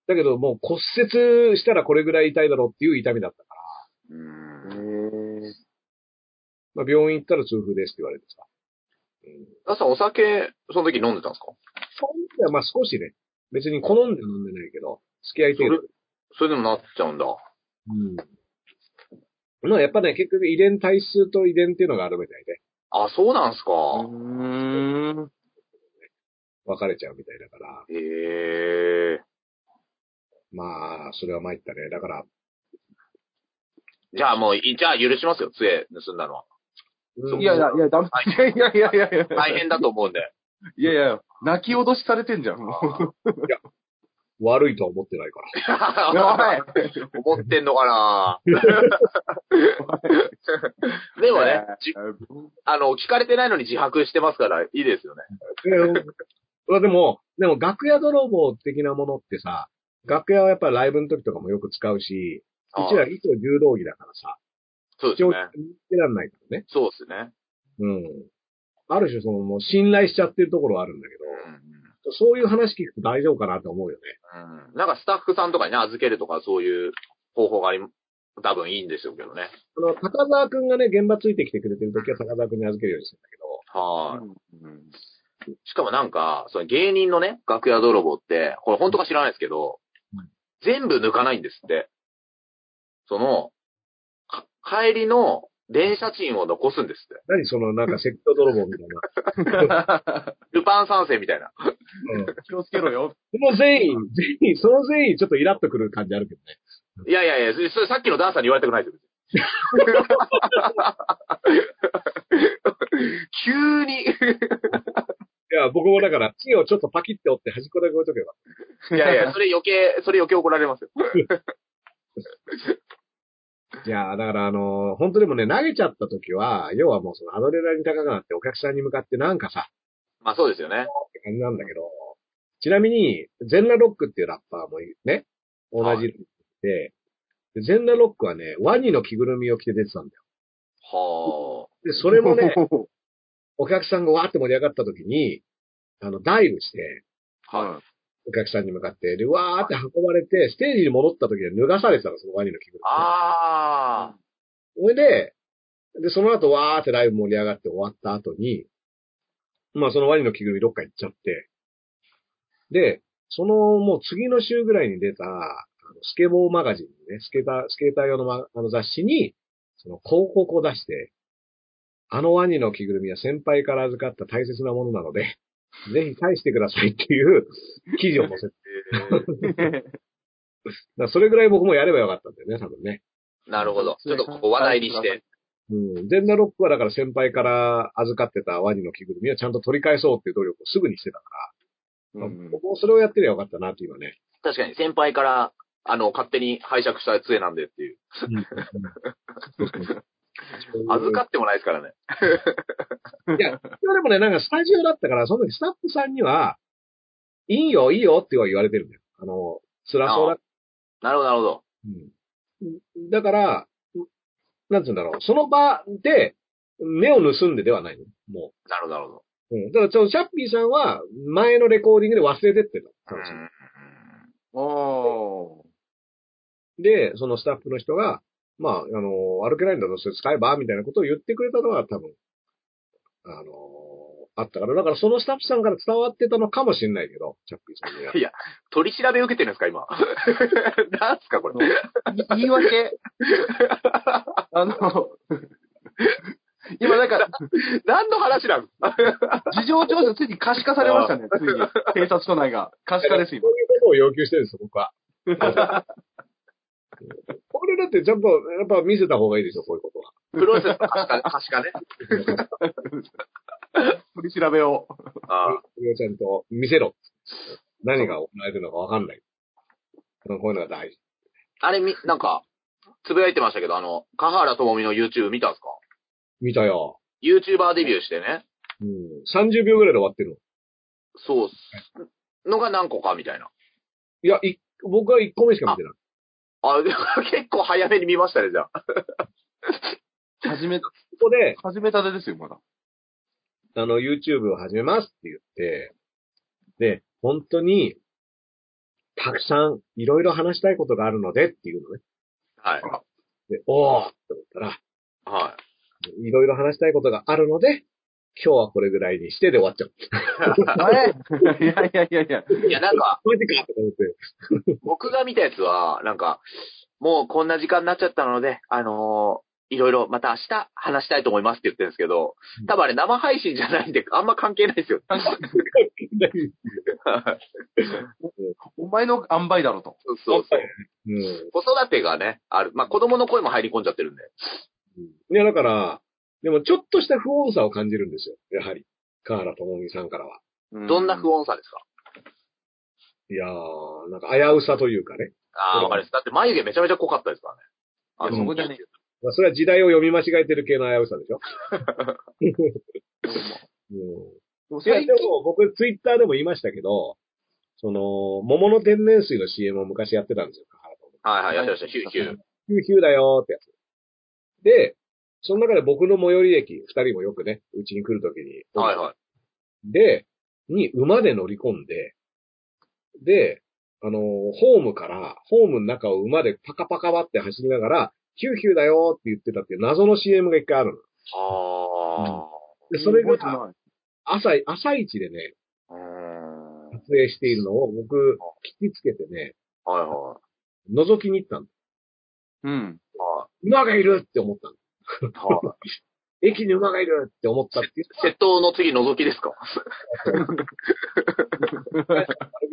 だけどもう骨折したらこれぐらい痛いだろうっていう痛みだったから、うん。えまあ、病院行ったら痛風ですって言われてさ。うん。ダさん、お酒、その時飲んでたんですか？その時はまあ少しね、別に好んで飲んでないけど、付き合い程度。それでもなっちゃうんだ。うん。まあやっぱね、結局遺伝体質と遺伝っていうのがあるみたいで、あ、そうなんすか。うーん。分かれちゃうみたいだから、へえ。まあ、それは参ったね。だから、じゃあもう、いじゃあ許しますよ、杖盗んだのは。うんいやいや、いや、ダメ。いや [LAUGHS] いやいやいやいや。大変だと思うんで。いやいや、泣き脅しされてんじゃん。もう悪いとは思ってないから。[LAUGHS] 思ってんのかな？でもね、じあの、聞かれてないのに自白してますから、いいですよね。まあでも、でも楽屋泥棒的なものってさ、楽屋はやっぱライブの時とかもよく使うし、うちら一応柔道着だからさ、そうですね。見てらんないからね。そうですね。うん。ある種そのもう信頼しちゃってるところはあるんだけうんど、そういう話聞くと大丈夫かなと思うよね。うん。なんかスタッフさんとかにね、預けるとかそういう方法があり、多分いいんでしょうけどね。あの、高沢くんがね、現場ついてきてくれてる時は高沢くんに預けるようにしてんだけど、はい、しかもなんか、その芸人のね、楽屋泥棒って、これ本当か知らないですけど、うん全部抜かないんですって。その、か帰りの電車賃を残すんですって。何その、なんか、説教泥棒みたいな。[LAUGHS] ルパン三世みたいな。うん。気をつけろよ。その善意、善意、その善意ちょっとイラっとくる感じあるけどね。いやいやいや、それそれさっきのダンサーに言われたくないですよ。[LAUGHS] 急に。いや、僕もだから、木をちょっとパキって折って端っこだけ置いとけば。いやいや、それ余計、それ余計怒られますよ。[LAUGHS] いや、だからあのー本当でもね、投げちゃった時は、要はもうそのアドレナリン高くなってお客さんに向かってなんかさ、まあそうですよね。って感じなんだけど、ちなみに、ゼンラロックっていうラッパーもいね、同じで、でゼンラロックはね、ワニの着ぐるみを着て出てたんだよ。はで、それもね、お客さんがわーって盛り上がった時に、あの、ダイブして、あ。はい。お客さんに向かって、で、わーって運ばれて、ステージに戻った時には脱がされてたの、そのワニの着ぐるみ。ああ。それで、で、その後わーってライブ盛り上がって終わった後に、まあそのワニの着ぐるみどっか行っちゃって、で、そのもう次の週ぐらいに出た、あのスケボーマガジンね、スケーター、スケーター用の,、ま、あの雑誌に、その広告を出して、あのワニの着ぐるみは先輩から預かった大切なものなので、ぜひ返してくださいっていう記事を載せて、[LAUGHS] だそれぐらい僕もやればよかったんだよね、多分ね。なるほど。ちょっとこう話題にして。うん。ゼンダロックはだから先輩から預かってたワニの着ぐるみはちゃんと取り返そうっていう努力をすぐにしてたから、うん僕もそれをやってりゃよかったなって今ね。確かに先輩から、あの、勝手に拝借した杖なんでっていう。預かってもないですからね。いや、今でもね、なんかスタジオだったから、その時スタッフさんには、いいよ、いいよっては言われてるんだよ。あの、辛そうだ。なるほど、なるほど。うん。だから、なんつうんだろう、その場で、目を盗んでではないの。もなるほど、なるほど。う。うん。だから、そのシャッピーさんは、前のレコーディングで忘れてってた。う話んおー。で、そのスタッフの人が、まあ、あの、歩けないんだとそれ使えばみたいなことを言ってくれたのは多分、あの、あったから、だからそのスタッフさんから伝わってたのかもしれないけど、チャッピーさんには。いや、取り調べ受けてるんですか、今。[LAUGHS] なんすか、これ。い言い訳。[LAUGHS] あの、今なんか、[LAUGHS] 何の話なん？事情聴取ついに可視化されましたね、ついに。警察署内が。可視化です、今こ。ういうことを要求してるんですよ、僕は。これだってちゃんと、やっぱ見せた方がいいでしょ、こういうことは。プロレスの可視化ね。[LAUGHS] 取り調べを。あこれをちゃんと見せろ。何が行われてるのかわかんない。こういうのが大事。あれみ、なんか、つぶやいてましたけど、あの、kah 原智美の YouTube 見たんですか？見たよ。?YouTuber デビューしてね。うん。30秒ぐらいで終わってるの。そうっす。のが何個かみたいな。いや、い僕は1個目しか見てない。あ、結構早めに見ましたね、じゃあ。始め、[LAUGHS] ここで、始めたてですよ、まだ。あの、YouTube を始めますって言って、で、本当に、たくさん、いろいろ話したいことがあるのでっていうのね。はい。で、おーって思ったら、はいろいろ話したいことがあるので、今日はこれぐらいにしてで終わっちゃう。あれ？いやいやいやいや。い。いや、なんか、マジかと思って。僕が見たやつは、なんか、もうこんな時間になっちゃったので、あのーいろいろまた明日話したいと思いますって言ってるんですけど、多分あれ生配信じゃないんで、あんま関係ないですよ。お前の塩梅だろと。そうそう。ん。子育てがね、ある。まあ、子供の声も入り込んじゃってるんで。いや、だから、でもちょっとした不穏さを感じるんですよ。やはり。河原智美さんからは。どんな不穏さですか、いやー、なんか危うさというかね。ああ、わかります。だって眉毛めちゃめちゃ濃かったですからね。あそこじゃねまあ、それは時代を読み間違えてる系の危うさでしょ。うん。いや、でも僕ツイッターでも言いましたけど、その、桃の天然水の CM を昔やってたんですよ、河原智美はいはい、やってました。ヒューヒュー。ヒューヒューだよーってやつ。で、その中で僕の最寄り駅、二人もよくね、うちに来るときに。はいはい。で、に馬で乗り込んで、で、あのーホームから、ホームの中を馬でパカパカバって走りながら、ヒューヒューだよーって言ってたっていう謎の CM が一回あるの。あで、それが朝、朝一でね、撮影しているのを僕、聞きつけてね、は覗きに行ったの。うん。い。は馬がいるって思ったの。は [LAUGHS] 駅に馬がいるって思ったっていうい。窃盗の次覗きですか？あ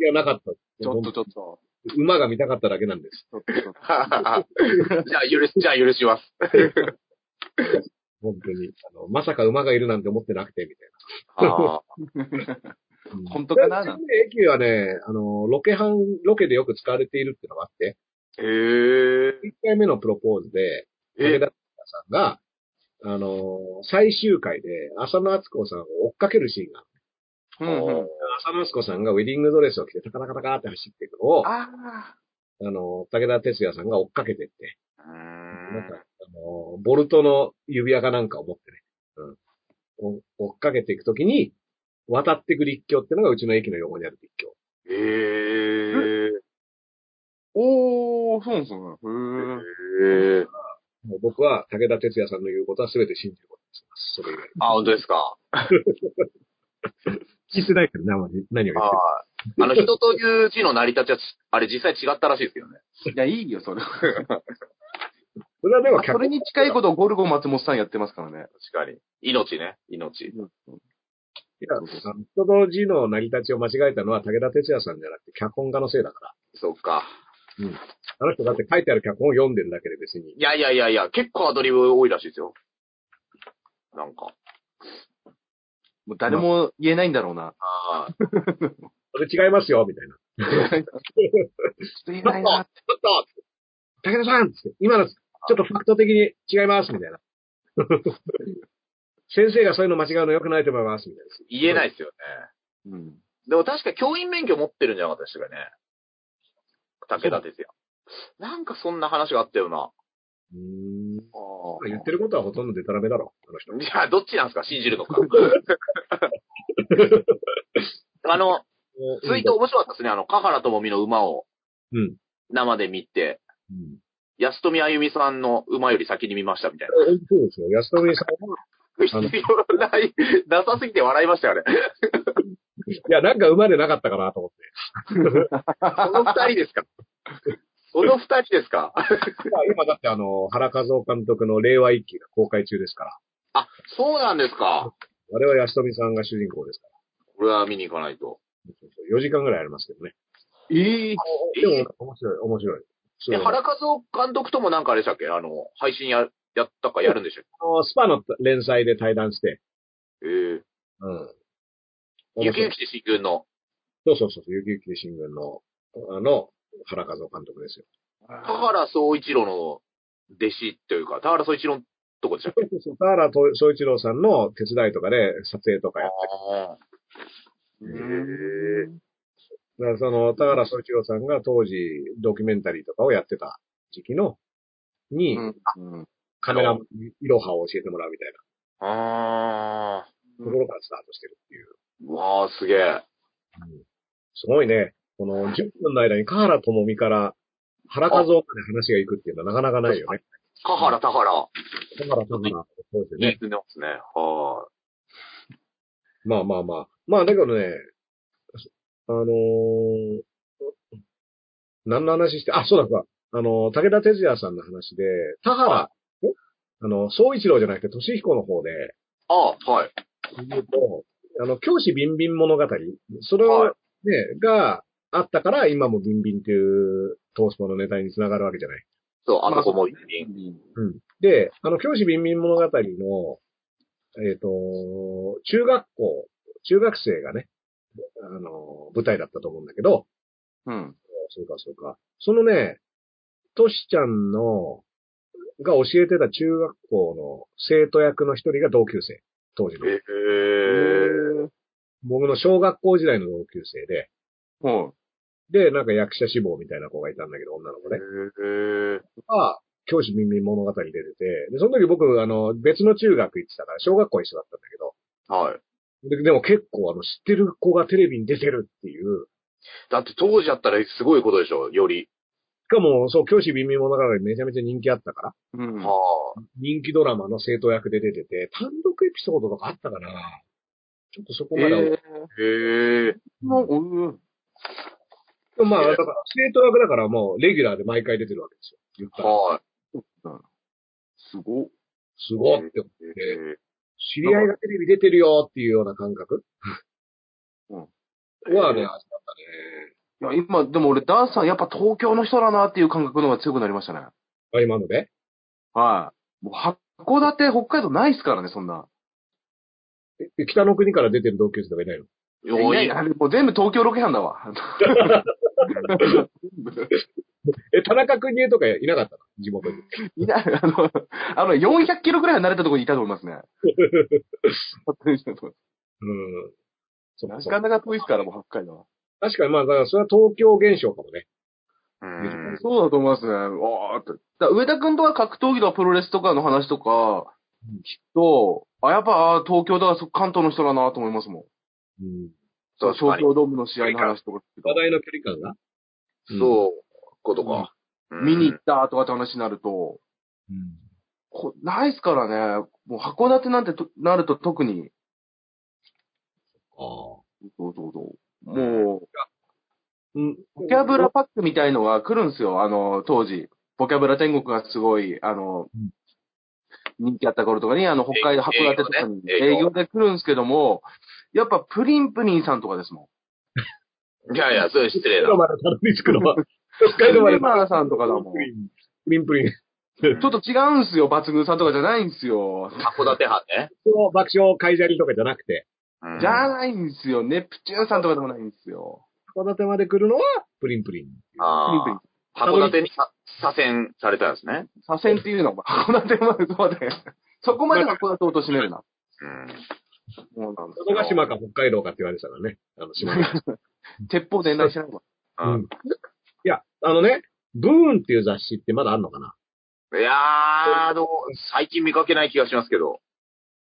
れはなかった。ちょっとちょっと。馬が見たかっただけなんです。ちょっとちょっと。じゃあ許し、じゃあ許します。本当に。あの、まさか馬がいるなんて思ってなくて、みたいあな。うん本当かな？駅はね、あの、ロケハン、ロケでよく使われているっていうのがあって、ーへえ。1回目のプロポーズで、え武田さんが、あの、最終回で浅野敦子さんを追っかけるシーンがある。うんうん。浅野敦子さんがウェディングドレスを着てタカタカタカって走っていくのを、ああの、武田鉄矢さんが追っかけてって、なんか、あの、ボルトの指輪かなんかを持ってね、うん。お追っかけていくときに、渡っていく立教っていうのがうちの駅の横にある立教。へえ。おー、そうなんですね。へへえ。もう僕は武田鉄矢さんの言うことは全て信じることにします。それ以外。あ、本当ですか？[LAUGHS] 聞いてないからな、何を言ってるはい。あの、人という字の成り立ちは、あれ実際違ったらしいですよね。ーいや、いいよ、それ。[LAUGHS] それはでも、それに近いことをゴルゴ松本さんやってますからね。確かに。命ね。命。いや、あの人の字の成り立ちを間違えたのは武田鉄矢さんじゃなくて脚本家のせいだから。そっか。あの人だって書いてある脚本を読んでるだけで別に。いやいやいやいや、結構アドリブ多いらしいですよ。なんか。もう誰も言えないんだろうな。ああ。それ違いますよ、みたいな。[LAUGHS] ちょっと言えないなって。ちょっと武田さんつって今の、ちょっとファクト的に違います、みたいな。[LAUGHS] 先生がそういうの間違うの良くないと思います、みたいな。言えないですよね。うん。でも確か教員免許持ってるんじゃなかったでしたかね。武田ですよ。なんかそんな話があったよな。うーん。あ言ってることはほとんどデタラメだろ、あの人。いや、どっちなんですか？信じるのか。[LAUGHS] あの、ツイート面白かったですね。あの、香原朋美の馬をうん。生で見て、うん。安富あゆみさんの馬より先に見ましたみたいな。そうですよ。安富さんは、[LAUGHS] 必要ない、なさすぎて笑いましたよね。いや、なんか馬でなかったかなと思って。[LAUGHS] この二人ですか？この二人ですか？今今だってあの、原和夫監督の令和一期が公開中ですから。あ、そうなんですか。あれは安富さんが主人公ですかこれは見に行かないと。ら。4時間ぐらいありますけどね。ええでも、面白い、面白い。え、原和夫監督ともなんかあれでしたっけ？あの、配信や、やったかやるんでしたっあのスパの連載で対談して、けええうん。雪雪で新軍の。そうそうそう、ゆきゆき新聞の、あの、原和夫監督ですよ。田原総一郎の弟子というか、田原総一郎のとこでしたっけ？田原総一郎さんの手伝いとかで撮影とかやってあうへん。だからその、田原総一郎さんが当時、ドキュメンタリーとかをやってた時期の、に、うん。うんカメラ、いろはを教えてもらうみたいあ。ああ。なところからスタートしてるっていう。うわあ、すげえ。すごいね。この10分の間に、河原智美から原和夫まで話が行くっていうのはなかなかないよね。田原、田原。だから、だから、そうですね。ですねますね。はまあまあまあ。まあ、だけどね、あのー、何の話して、あ、そうだそうだ。あの、武田鉄矢さんの話で、田原、はえ？あの、総一郎じゃなくて、俊彦の方で、あ。ああ、はい。言うと、あの、教師ビンビン物語、それをはね、があったから、今もビンビンっていうトースポのネタにつながるわけじゃない。そう、あそこも一う品。んうん。で、あの、教師ビンビン物語の、えっ、と、中学校、中学生がね、あの、舞台だったと思うんだけど、うん。そうかそうか。そのね、トシちゃんの、が教えてた中学校の生徒役の一人が同級生。当時の。ええ僕の小学校時代の同級生で、うん。で、なんか役者志望みたいな子がいたんだけど、女の子ね。ええが、教師ビンビン物語に出てて、で、その時僕、あの、別の中学行ってたから、小学校一緒だったんだけど、はい。ででも結構あの、知ってる子がテレビに出てるっていう、だって当時だったらすごいことでしょ、より。しかも、そう、教師ビンビン物語めちゃめちゃ人気あったから、うん。はあ。人気ドラマの生徒役で出てて、単独エピソードとかあったかなちょっとそこまでは、ええへえ。うん。でもまあ、だから、生徒役だからもう、レギュラーで毎回出てるわけですよ。言ったら。はい。すごっ。すごって思って、知り合いがテレビ出てるよっていうような感覚？うんはね、味だったね。いや、今、でも俺、ダースさん、やっぱ東京の人だなっていう感覚の方が強くなりましたね。あ、今ので？はい。もう、函館、北海道ないっすからね、そんな。え北の国から出てる同級生とかいないの？おいいやいやもう全部東京ロケ班だわ。[LAUGHS] え、田中邦衛とかいなかったの？地元に。いない、あの、あの、400キロくらい離れたところにいたと思いますね。[LAUGHS] [LAUGHS] うん。なかなか遠いっすから、もう北海道は。確かにまあ、だからそれは東京現象かもね。うんそうだと思いますね。わーって。だ上田くんとか格闘技とかプロレスとかの話とか、うん聞くと、あ、やっぱ、あ東京だ、そ関東の人だなと思いますもん。うん。そう、確かに東京ドームの試合の話とか話題の距離感が？そう、ことか。うん見に行ったとかって話になると、うん。こないっすからね。もう函館なんてとなると特に、ああ。そうそうそう。もう、うん。ボキャブラパックみたいのが来るんですよ、あの、当時。ボキャブラ天国がすごい、あの、うん人気あった頃とかに、あの、北海道、函営館とかに営業で来るんですけども、やっぱプリンプリンさんとかですもいやいや、それ失礼な。北海道までたどり着くのは、[LAUGHS] 北ん。海道までプリマーさんとかだもん。プリン、プリン。ちょっと違うんすよ、抜群さんとかじゃないんすよ。函館藩ね。そう爆笑会社にとかじゃなくて、うんじゃないんすよ。ネプチューンさんとかでもないんすよ。函館まで来るのは、プリンプリン。プリンプリあン。あ。函館にさ左遷されたんですね。左遷っていうのは、[LAUGHS] 函館まで、そうで。そこまで函館を貶めるな。うん。そうなんです佐渡島よ。か北海道かって言われてたからね。あの、島が。[LAUGHS] 鉄砲伝来しないわ。うん。いや、あのね、ブーンっていう雑誌ってまだあんのかな？いやー、あの、最近見かけない気がしますけど、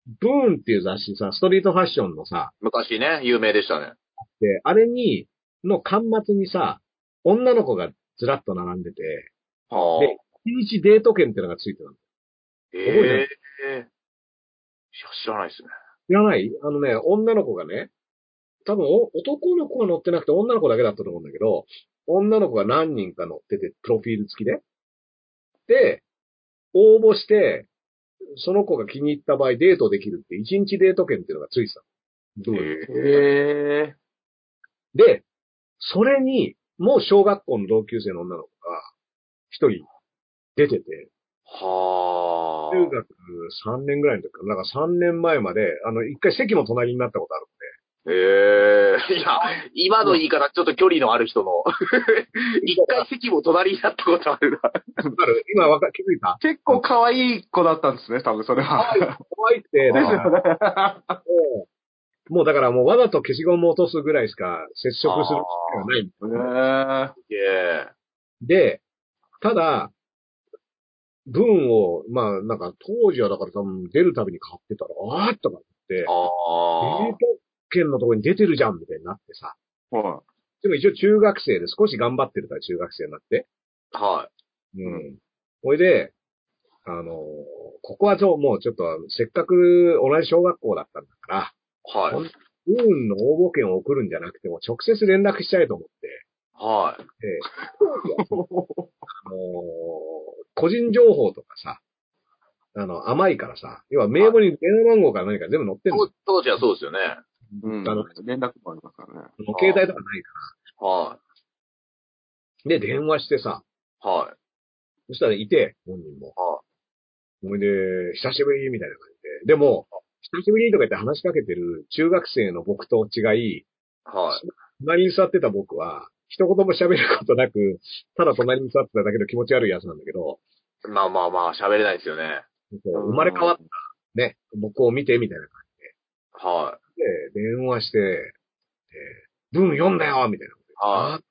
ブーンっていう雑誌さ、ストリートファッションのさ、昔ね、有名でしたね。で、あれに、の端末にさ、女の子がずらっと並んでて、はで一日デート券ってのがついてたの。え覚えてないや、知らないですね。知らない？あのね、女の子がね、多分お男の子が乗ってなくて女の子だけだったと思うんだけど、女の子が何人か乗ってて、プロフィール付きで。で、応募して、その子が気に入った場合デートできるって、一日デート券っていうのがついてたの。ブーンえへえ。で、それに、もう小学校の同級生の女の子が、一人出てて、は中学3年ぐらいの時かな、なんか3年前まで、あの、一回席も隣になったことあるあ。ええいや、今の言い方、ちょっと距離のある人の、[LAUGHS] 一回席も隣になったことあるな。今わか、気づいた？結構可愛い子だったんですね、多分それは。可愛くて、ですよね。もう、だからもうわざと消しゴムを落とすぐらいしか接触する機会がない。へすげえ。で、ただ、文を、まあ、なんか当時はだから多分出るたびに買ってたら、あーっとかって、デーあト券のとこに出てるじゃんみたいになってさ。ーはでも一応中学生で少し頑張ってるから中学生になって。あ。はうん。ほいで、あのーここはちょ、もうちょっと、せっかく同じ小学校だったんだから、い。はい。運の応募券を送るんじゃなくても、直接連絡しちゃえと思って、はい。であのー個人情報とかさ、あの、甘いからさ、要は名簿に電話番号か何か全部載ってるんです当当時はそうですよね。うん。連絡もありますからね。よ。携帯とかないかはら。で、電話してさ、い。はい。そしたらいて、本人も。はほいで、久しぶりみたいな感じで。でも、久しぶりとか言って話しかけてる中学生の僕と違い、はい。隣に座ってた僕は、一言も喋ることなく、ただ隣に座ってただけの気持ち悪いやつなんだけど、まあまあまあ、喋れないですよね。生まれ変わったね、僕を見てみたいな感はじで、電話して、で文読んだよみたいなことい。はあって、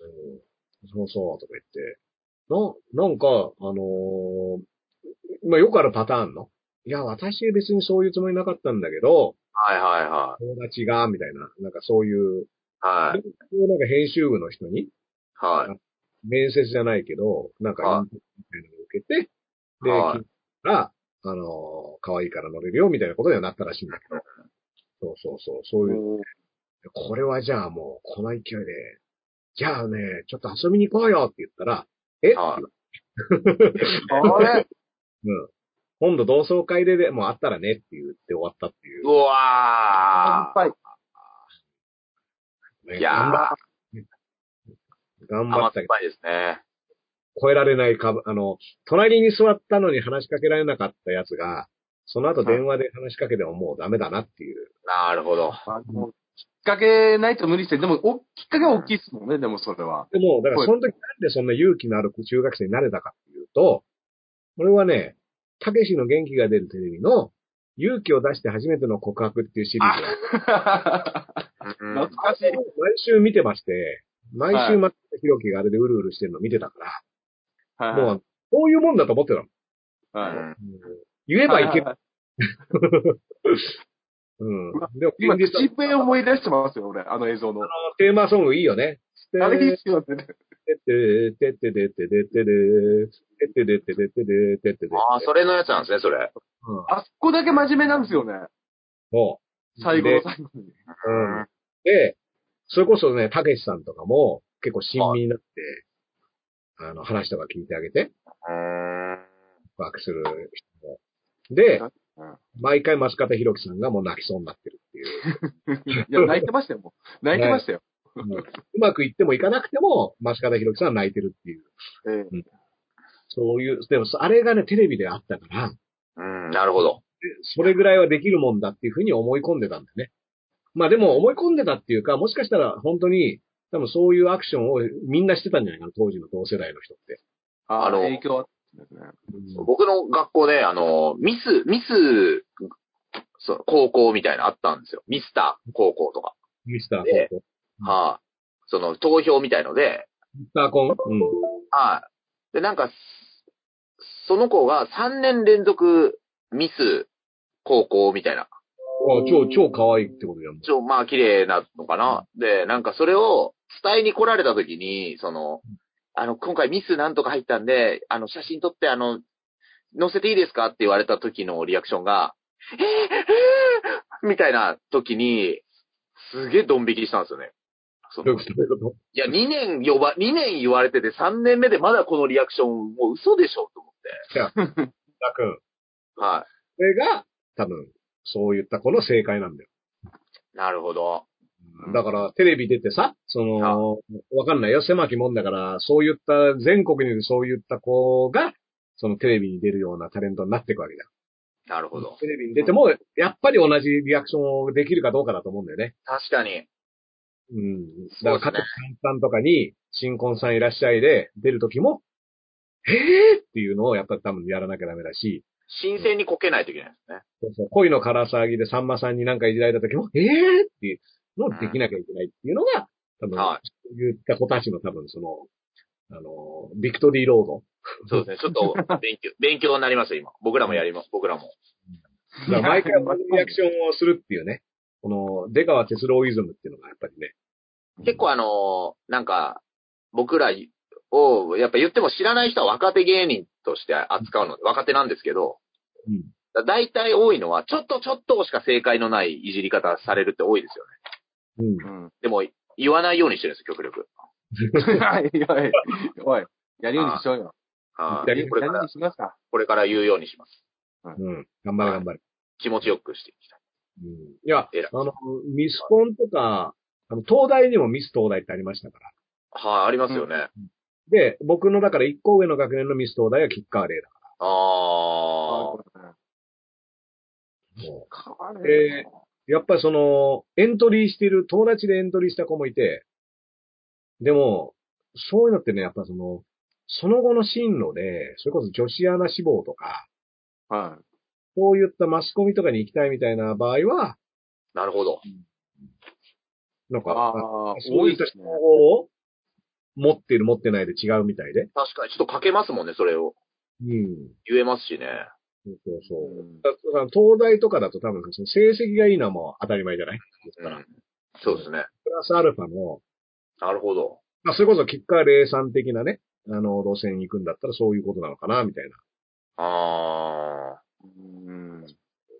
うんそうそう、とか言って、な、なんか、あのーまあ、よくあるパターンの。いや、私別にそういうつもりなかったんだけど、い。はいはいはい。友達が、みたいな、なんかそういう、はい。なんか編集部の人に、はい。面接じゃないけど、なんかはみたいなのを受けて、で、はい聞いたら、あのー、可愛いから乗れるよ、みたいなことにはなったらしいんだけど。そうそうそう、そういう。これはじゃあもう、この勢いで、じゃあね、ちょっと遊びに行こうよって言ったら、え、あれ？うん。今度同窓会ででもうあったらねって言って終わったっていうう。わ乾杯。ー。いや頑張ー、頑張っけど、甘酸ったぱいですね。超えられないかぶ、あの、隣に座ったのに話しかけられなかったやつが、その後電話で話しかけてももうダメだなっていう。なるほど。あのきっかけないと無理して、でも、おきっかけは大きいっすもんね、でもそれは。でも、だからその時なんでそんな勇気のある中学生になれたかっていうと、俺はね、たけしの元気が出るテレビの、勇気を出して初めての告白っていうシリーズ。懐かしい。毎週見てまして、毎週松田博樹があれでうるうるしてるの見てたから、はい。もう、こういうもんだと思ってたの。はい。うん言えばいけはる。[LAUGHS] うん。でも、今、口笛思い出してますよ、俺、あの映像の。テーマソングいいよね。あれいいっすよね。てっててっててっててててててててててててああ、それのやつなんですね、それ。うんあそこだけ真面目なんですよね。そう。最後ので最後に。うんで、それこそね、たけしさんとかも結構親身になって、あの、話とか聞いてあげて、うん。ワークする。でうん、毎回増方弘樹さんがもう泣きそうになってるっていう。[LAUGHS] いや、泣いてましたよ、もう。[LAUGHS] 泣いてましたよ。うんうまくいってもいかなくても、増方弘樹さんは泣いてるっていう。ええそういう、でも、あれがね、テレビであったから、うん、なるほど。それぐらいはできるもんだっていうふうに思い込んでたんだよね。まあでも思い込んでたっていうか、もしかしたら本当に、多分そういうアクションをみんなしてたんじゃないかな、当時の同世代の人って。ああのの、影響。僕の学校で、あの、ミス、ミス、そう高校みたいなのあったんですよ。ミスター高校とか。ミスターでコン。はい、その、投票みたいので、ミスターコンうん。はい、で、なんか、その子が3年連続ミス高校みたいな。あ超、超可愛いってことじゃん。ちょ、まあ、綺麗なのかな。で、なんかそれを伝えに来られた時に、その、あの、今回ミスなんとか入ったんで、あの、写真撮って、あの、載せていいですか？って言われた時のリアクションが、えー、えー、みたいな時に、すげえドン引きしたんですよね。そのいや、2年呼ば、2年言われてて3年目でまだこのリアクション、もう嘘でしょと思って。ダ君。[LAUGHS] はそれが、多分、そういった子の正解なんだよ。い。なるほど。だから、テレビ出てさ、その、わかんないよ、狭きもんだから、そういった、全国にそういった子が、そのテレビに出るようなタレントになっていくわけだよ。なるほど。テレビに出ても、やっぱり同じリアクションをできるかどうかだと思うんだよね。確かに。うん。だから、加藤さんとかに、新婚さんいらっしゃいで出るときも、ええーっていうのをやっぱり多分やらなきゃダメだし、新鮮にこけないといけないですね。そうそう恋のから騒ぎでさんまさんになんかいじられたときも、ええーっていうのをできなきゃいけないっていうのが、多分、は言った子たちの多分その、あの、ビクトリーロード。そうですね。ちょっと勉強、[LAUGHS] 勉強になりますよ、今。僕らもやります、僕らも。だから毎回同じリアクションをするっていうね。この、出川哲郎イズムっていうのがやっぱりね。結構あのーなんか、僕らを、やっぱ言っても知らない人は若手芸人として扱うので、若手なんですけど、うん。だ大体多いのは、ちょっとちょっとしか正解のないいじり方されるって多いですよね。うん。うん。でも、言わないようにしてるんですよ、極力。はい、おい、おい、やるようにしようよ。はいやりこれからやるように、しますか。これから言うようにします。うん。頑張れ頑張れ。気持ちよくしていきたい。うん。いやあの、ミスコンとか、あの、東大にもミス東大ってありましたから。はい、ありますよね。で、僕のだから一個上の学年のミス東大はキッカーレーだかあー。ら。も変わえれうやっぱりその、エントリーしてる、友達でエントリーした子もいて、でも、そういうのってね、やっぱその、その後の進路で、それこそ女子アナ志望とか、はい。そういったマスコミとかに行きたいみたいな場合は、なるほど。なんか、ああ、そういった人多いですね。を持ってる持ってないで違うみたいで。確かに、ちょっと書けますもんね、それを。うん。言えますしね。そうそうそう。うんだから東大とかだと多分成績がいいのはもう当たり前じゃないですから。うん。そうですね。プラスアルファの、なるほど。まあ、それこそキッカーレーさん的なね、あの、路線に行くんだったらそういうことなのかな、みたいあうん。な。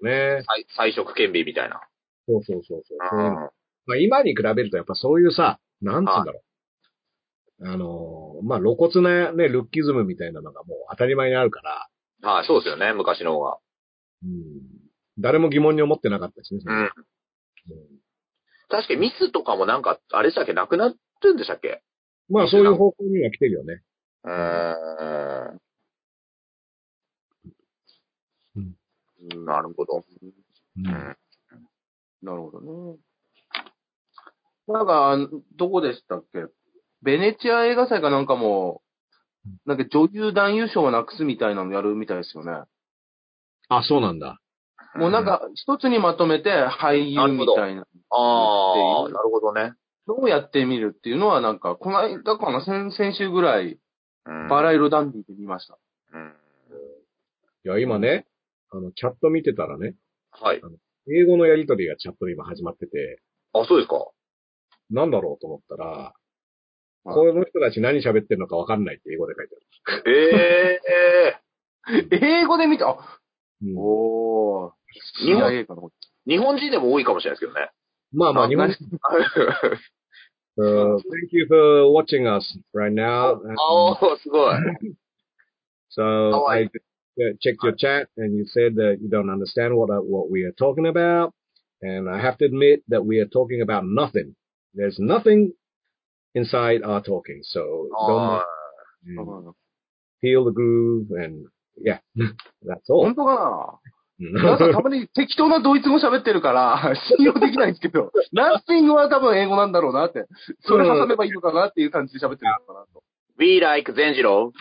ねー。。菜菜食兼備みたいな。そうそうそうそう。あまあ、今に比べるとやっぱそういうさ、なんつうんだろう。あの、まあ、露骨なね、ルッキズムみたいなのがもう当たり前にあるから、はい、そうですよね、昔の方が。うん。誰も疑問に思ってなかったしね。うん。うん確かにミスとかもなんか、あれでしたっけ、なくなってんでしたっけ？まあそういう方向には来てるよね。うーん。うんなるほど。うんうん。なるほどね。なんか、どこでしたっけ？ベネチア映画祭かなんかも、なんか女優男優賞をなくすみたいなのやるみたいですよね。あ、そうなんだ。もうなんか、一つにまとめて俳優みたいなああ、なるほどね。のをやってみるっていうのはなんか、この間かな、先先週ぐらい、うんバラ色ダンディで見ました。うんいや、今ね、あの、チャット見てたらね、はい。英語のやりとりがチャットで今始まってて、あ、そうですか。なんだろうと思ったら、はいこの人たち何喋ってるのかわかんないって英語で書いてある。ええ英語で見た、あ、うんおー。日本日本人でも多いかもしれないですけどね。まあまあ、あ日本、何 Uh, thank you for watching us right now. ああ、すごい。So are I uh, checked your chat and you said that you don't understand what uh, what we are talking about, and I have to admit that we are talking about nothing. There's nothing inside our talking, so あ don't ー mm, feel the groove and yeah, [LAUGHS] that's all. 本当かうんな皆さんたまに適当なドイツ語喋ってるから、[LAUGHS] 信用できないんですけど、ナッシングは多分英語なんだろうなって。それ挟めばいいのかなっていう感じで喋ってるのかなと。We like 善次郎、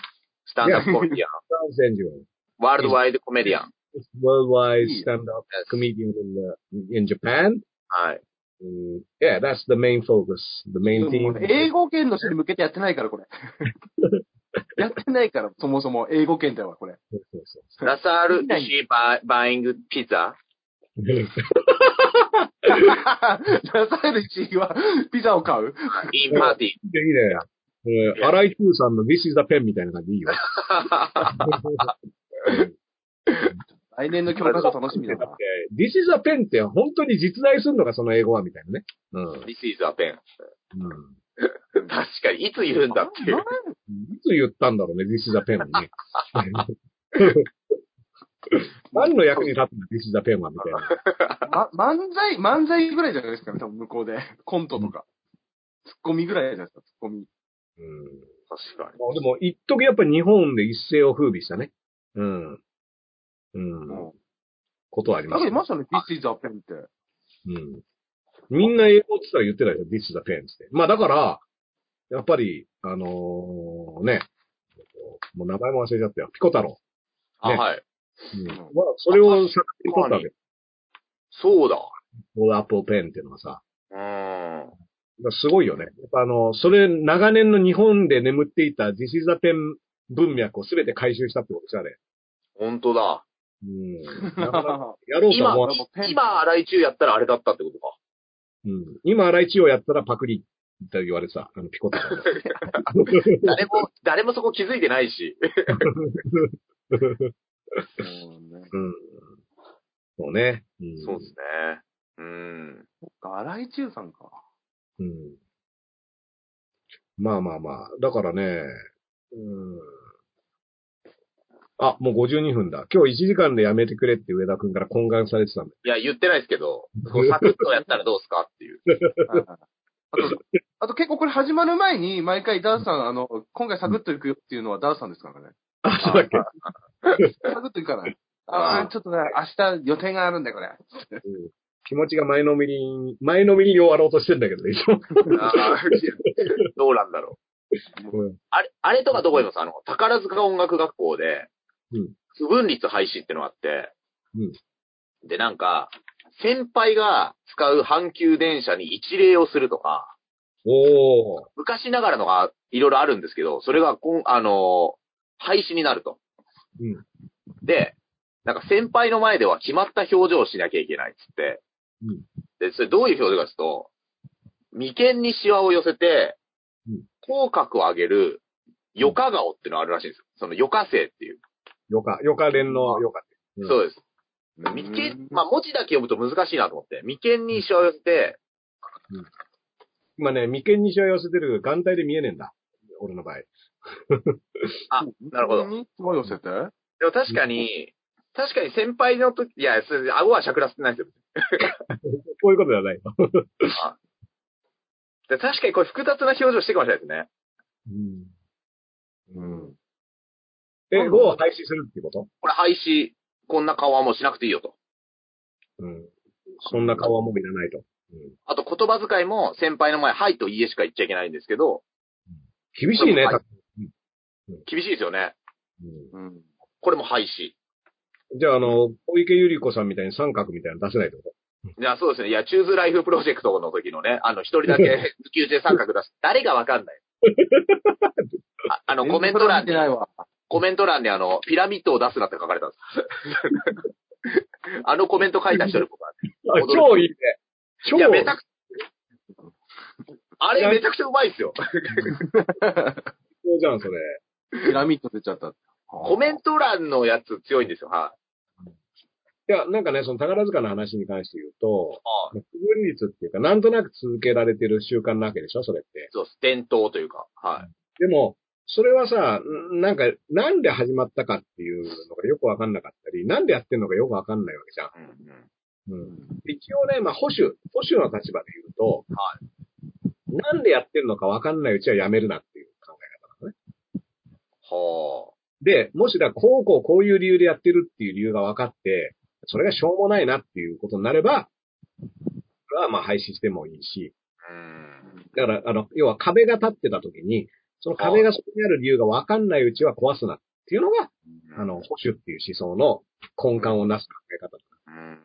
スタンダップコメディアン、I'll send you ワールドワイドコメディアン。a worldwide stand-up comedian in the, in Japan. はい。Mm, yeah, that's the main focus. The main で [LAUGHS] も theme. 英語圏の人に向けてやってないから、これ。[LAUGHS] やってないから、そもそも英語圏だわ、これ。そうそうそうラサール、is she buy- buying pizza? ラサール1位はピザを買う？in party. いいね、いいね。えー、荒さんの This is the pen みたいな感じでいいよ。[LAUGHS] 来年の教科書楽しみだなだっ。て、This is the pen って本当に実在するのか、その英語はみたいなね。うん。This is a pen. うん確かに、いつ言うんだっていう。いつ言ったんだろうね、This is the pen ね。[LAUGHS] 何の役に立つんだ、This is the pen はみたいな。ま、漫才、漫才ぐらいじゃないですかね、多分向こうで。コントとか。ツッコミぐらいじゃないですか、ツッコミ。うん。確かに。まあでも、一時やっぱり日本で一世を風靡したね。うん。うん。ことはありますね。かいましたね、This is a pen って。うん。みんな英語って言ったら言ってたよ、This is the pen って。まあだから、やっぱり、あのーね、もう名前も忘れちゃったよ。ピコ太郎。あ、ねはい。うん。まあ、それを作品取ったわけよ。そうだ。オーアップルペンっていうのがさ。うーん。すごいよね。やっぱあの、それ、長年の日本で眠っていた This is the pen 文脈をすべて回収したってことですよね。本当だ。うん。なかなかやろうとは思わ今、今、洗い中やったらあれだったってことか。うん。今、荒井千代やったらパクリって言われてた。あの、ピコ太郎。[LAUGHS] 誰も、誰もそこ気づいてないし。うんね。うん。そうね。うん。そうですね。うん。そっか、荒井中さんか。うん。まあまあまあ。だからね、うん。あ、もう52分だ。今日1時間でやめてくれって上田くんから懇願されてたんだいや、言ってないですけど、[LAUGHS] サクッとやったらどうすかっていう。[LAUGHS] あと、あと結構これ始まる前に、毎回ダースさん、あの、今回サクッと行くよっていうのはダースさんですからね。あ、そうだっけ？サクッと行かない。ああ、ちょっとね、明日予定があるんだよ、これ。うん気持ちが前のめりに、前のめりに終わろうとしてんだけどね、いつもあーどうなんだろう。うんあれ、あれとかどこいますあの、宝塚音楽学校で、うん不分率廃止ってのがあって、うんで、なんか、先輩が使う阪急電車に一礼をするとか、おー。昔ながらのがいろいろあるんですけど、それがこん、あのー廃止になると。うんで、なんか先輩の前では決まった表情をしなきゃいけないっつって、うんで、それどういう表情かというと、眉間にシワを寄せてうん、口角を上げる、余暇顔ってのがあるらしいんですよ。その余暇性っていう。よか、よか連のよかって。うんそうです。眉間、まあ文字だけ読むと難しいなと思って、眉間にシワを寄せて、今ね、眉間にしわ寄せてる眼帯で見えねえんだ。俺の場合。[LAUGHS] あ、なるほど。に、すごい寄せて？でも確かに、確かに先輩の時、いや、それ顎はしゃくらせてないですよ。[LAUGHS] こういうことではないよ。[LAUGHS] で確かにこれ複雑な表情してるかもしれないですね。うん。うん。え、5を廃止するっていうこと？これ廃止、こんな顔はもうしなくていいよと。うん。そんな顔はもういらないと。うん。あと言葉遣いも先輩の前、はいといいえしか言っちゃいけないんですけど、厳しいね、はいた厳しいですよね。うんうん。これも廃止。じゃあ、あの、小池百合子さんみたいに三角みたいなの出せないってこと？いや、そうですね。いや、チューズライフプロジェクトの時のね、あの、一人だけ [LAUGHS] 休憩三角出す。誰がわかんない。[LAUGHS] ああの、コメント欄に見て、ないわ。コメント欄にあの、ピラミッドを出すなって書かれたんです。[LAUGHS] あのコメント書いた人に僕は、あ超いいね。超いや、めちゃくあれめちゃくちゃうまいっすよ。そうじゃん、それ。ピラミッド出ちゃった。コメント欄のやつ強いんですよ。はいや、なんかね、その宝塚の話に関して言うと、不分率っていうか、なんとなく続けられてる習慣なわけでしょ、それって。そうです。伝統というか。はい。でも、それはさ、んなんか、なんで始まったかっていうのがよくわかんなかったり、なんでやってんのかよくわかんないわけじゃん。うん。一応ね、まあ、保守、保守の立場で言うと、はなんでやってんのかわかんないうちはやめるなっていう考え方なのね。はで、もしだ、こうこうこういう理由でやってるっていう理由が分かって、それがしょうもないなっていうことになれば、はまあ廃止してもいいし、あ。うん。だから、あの、要は壁が立ってた時に、その壁がそこにある理由が分かんないうちは壊すなっていうのが、あの、保守っていう思想の根幹をなす考え方。うん。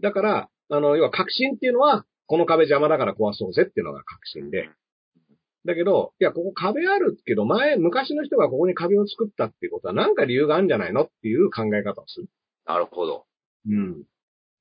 だから、あの、要は革新っていうのは、この壁邪魔だから壊そうぜっていうのが革新で。だけど、いや、ここ壁あるけど、前、昔の人がここに壁を作ったっていうことは、なんか理由があるんじゃないのっていう考え方をする。なるほど。うん。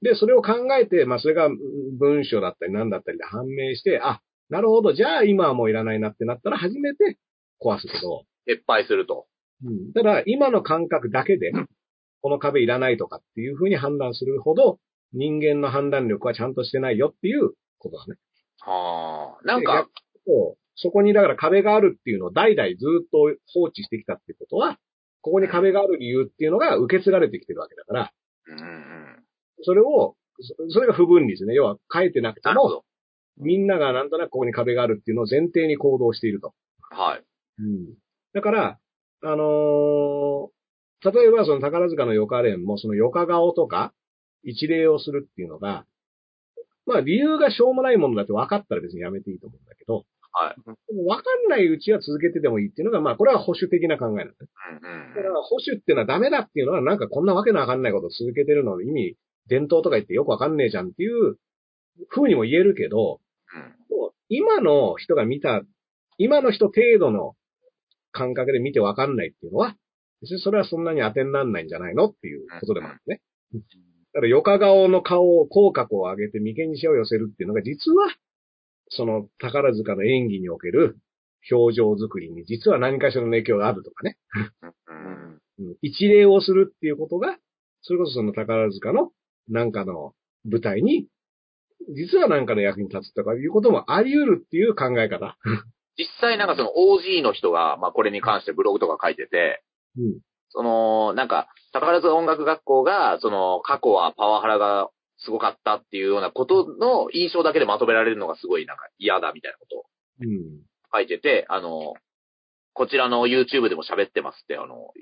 で、それを考えて、まあ、それがうん文章だったり何だったりで判明して、あ、なるほど、じゃあ今はもういらないなってなったら初めて壊すけど、撤廃すると。うん。ただ、今の感覚だけで、[LAUGHS] この壁いらないとかっていうふうに判断するほど、人間の判断力はちゃんとしてないよっていうことだね。はあ。なんでか、そうそこにだから壁があるっていうのを代々ずっと放置してきたってことは、ここに壁がある理由っていうのが受け継がれてきてるわけだから、うんうん。それを、そそれが不分率ね。要は書いてなくても、なるほど。みんながなんとなくここに壁があるっていうのを前提に行動していると。はい。うん。だから、あのー例えばその宝塚のヨカレンもそのヨカ顔とか一礼をするっていうのが、まあ理由がしょうもないものだって分かったら別にやめていいと思うんだけど、はい。でも分かんないうちは続けてでもいいっていうのが、まあこれは保守的な考えなんだね。うんだから保守っていうのはダメだっていうのはなんかこんなわけのわかんないことを続けてるのの意味、伝統とか言ってよくわかんねえじゃんっていう風にも言えるけど、うん。もう。今の人が見た、今の人程度の感覚で見てわかんないっていうのは、別にそれはそんなに当てにならないんじゃないのっていうことでもあるね。だから、よか顔の顔を、口角を上げて眉間にしわを寄せるっていうのが、実は、その宝塚の演技における表情作りに実は何かしらの影響があるとかね。一礼をするっていうことが、それこそその宝塚のなんかの舞台に、実はなんかの役に立つとかいうこともあり得るっていう考え方。[LAUGHS] 実際なんかその OG の人が、まあこれに関してブログとか書いてて、うん。その、なんか、宝塚音楽学校が、その、過去はパワハラがすごかったっていうようなことの印象だけでまとめられるのがすごいなんか嫌だみたいなことをうん。書いてて、あの、こちらの YouTube でも喋ってますって、あの、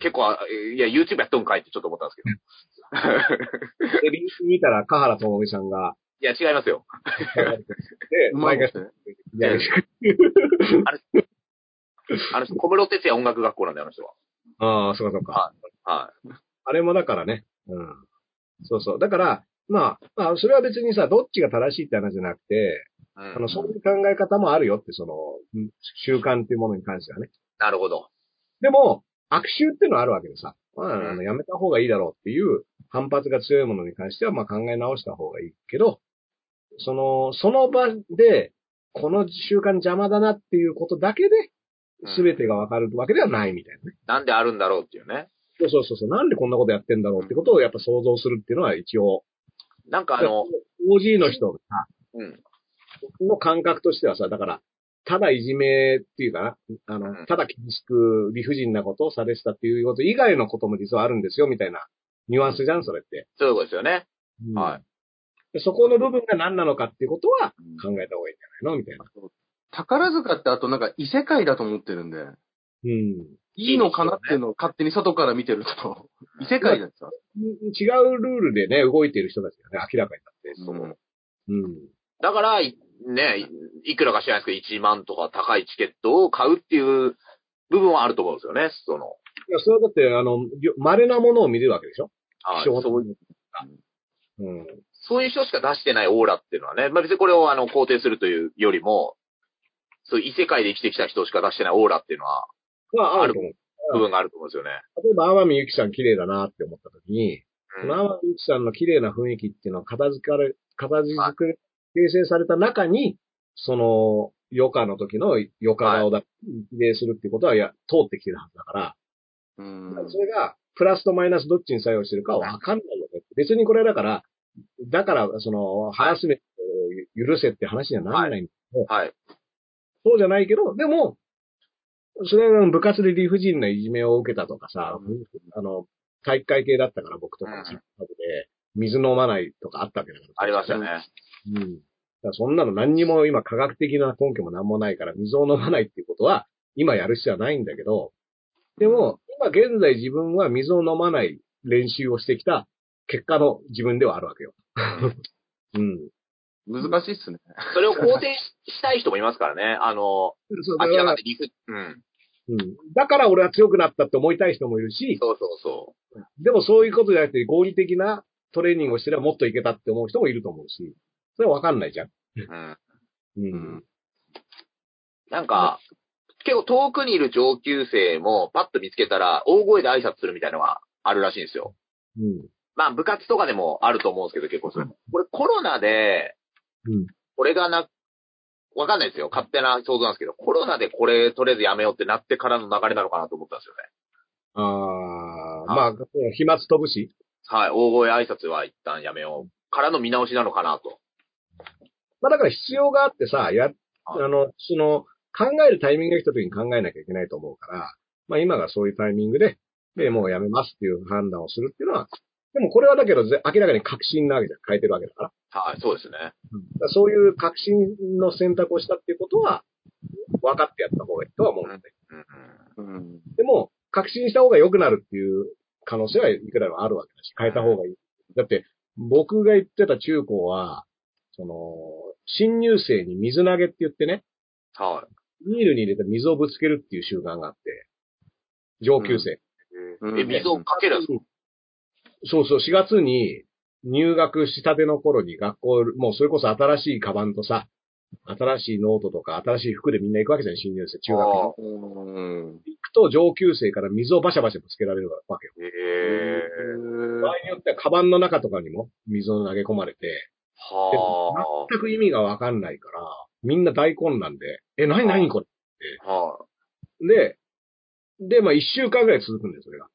結構、あいや、YouTube やっとんかいってちょっと思ったんですけど。で、リンク見たら、香原智美さんが、いや、違いますよ。[LAUGHS] で、毎回。いやあの人、小室哲也音楽学校なんで、あの人は。ああ、そうかそうか。はあれもだからね。うん。そうそう。だから、まあ、まあ、それは別にさ、どっちが正しいって話じゃなくて、い。うんあの、そういう考え方もあるよって、その、うん習慣っていうものに関してはね。なるほど。でも、悪臭っていうのはあるわけでさ。まあ、あうんのやめた方がいいだろうっていう反発が強いものに関しては、まあ考え直した方がいいけど、その、その場で、この習慣邪魔だなっていうことだけで、うん全てがわかるわけではないみたいなね。なんであるんだろうっていうね。そうそうそうそう。なんでこんなことやってんだろうってことをやっぱ想像するっていうのは一応、なんかあの、OG の人がうん。の感覚としてはさ、だから、ただいじめっていうかな、あうんの、ただ厳しく理不尽なことをされてたっていうこと以外のことも実はあるんですよ、みたいなニュアンスじゃん、それって。そういうことですよね。うんはいでそこの部分が何なのかっていうことは考えた方がいいんじゃないの？みたいな。宝塚ってあとなんか異世界だと思ってるんで、うん。いいのかなっていうのを勝手に外から見てると、[LAUGHS] 異世界なんですか違うルールでね、動いてる人たちがね、明らかになって。うんうん。だから、いね、いいくらか知らないですけど、1万とか高いチケットを買うっていう部分はあると思うんですよね、その。いや、それはだって、あの、よ稀なものを見るわけでしょ？はい希少なそううん。そういう人しか出してないオーラっていうのはね、まあ別にこれをあの肯定するというよりも、そういう異世界で生きてきた人しか出してないオーラっていうのは、まあ、あると思う。部分があると思うんですよね。例えば、天海祐希さん綺麗だなって思った時に、うん天海祐希さんの綺麗な雰囲気っていうのは片付かれ、片付け、形成された中に、その、余暇の時の余暇顔だ、比例するっていうことは、いや、通ってきてるはずだから、うん。それが、プラスとマイナスどっちに作用してるかはわかんないよね。別にこれだから、だから、その、ハラスメントを許せって話にはならないんだけど、はい。そうじゃないけど、でも、それは部活で理不尽ないじめを受けたとかさ、あの、体育会系だったから僕とかで、水飲まないとかあったわけだから。ありましたよね。うん。だそんなの何にも今科学的な根拠も何もないから水を飲まないっていうことは今やる必要はないんだけど、でも今現在自分は水を飲まない練習をしてきた結果の自分ではあるわけよ。うん。難しいっすね。それを肯定したい人もいますからね。あの、そうだから明かに理不、うん。うん。だから俺は強くなったって思いたい人もいるし、そうそうそでもそういうことじゃなくて合理的なトレーニングをしてればもっといけたって思う人もいると思うし、それはわかんないじゃん。う。うん。うん。なんか、結構遠くにいる上級生もパッと見つけたら大声で挨拶するみたいなのがあるらしいんですよ。うん。まあ部活とかでもあると思うんですけど結構それ。これコロナで、うんこれがな、わかんないですよ。勝手な想像なんですけど、コロナでこれとりあえずやめようってなってからの流れなのかなと思ったんですよね。ああ、まあ、飛沫飛ぶし。はい。大声挨拶は一旦やめよう。からの見直しなのかなと。まあだから必要があってさ、や、あの、その、考えるタイミングが来た時に考えなきゃいけないと思うから、まあ今がそういうタイミングで、で、もうやめますっていう判断をするっていうのは、でもこれはだけどぜ明らかに確信なわけじゃん。変えてるわけだから。はい。そうですね。だからそういう確信の選択をしたっていうことは、分かってやった方がいいとは思うんだよ。うんうん。うん。でも、確信した方が良くなるっていう可能性はいくらでもあるわけだし、変えた方がいい。だって、僕が言ってた中高は、その、新入生に水投げって言ってね、はい。ビールに入れて水をぶつけるっていう習慣があって、上級生。うんえ、水をかけるんですか？そうそう、4月に入学したての頃に学校、もうそれこそ新しいカバンとさ、新しいノートとか新しい服でみんな行くわけじゃん、新入生、中学に。あ行うん。くと上級生から水をバシャバシャぶつけられるわけよ。へえ。場合によってはカバンの中とかにも水を投げ込まれて、は全く意味がわかんないから、みんな大混乱で、え、なになにこれあ。はで、で、まあ一週間ぐらい続くんだよ、それが。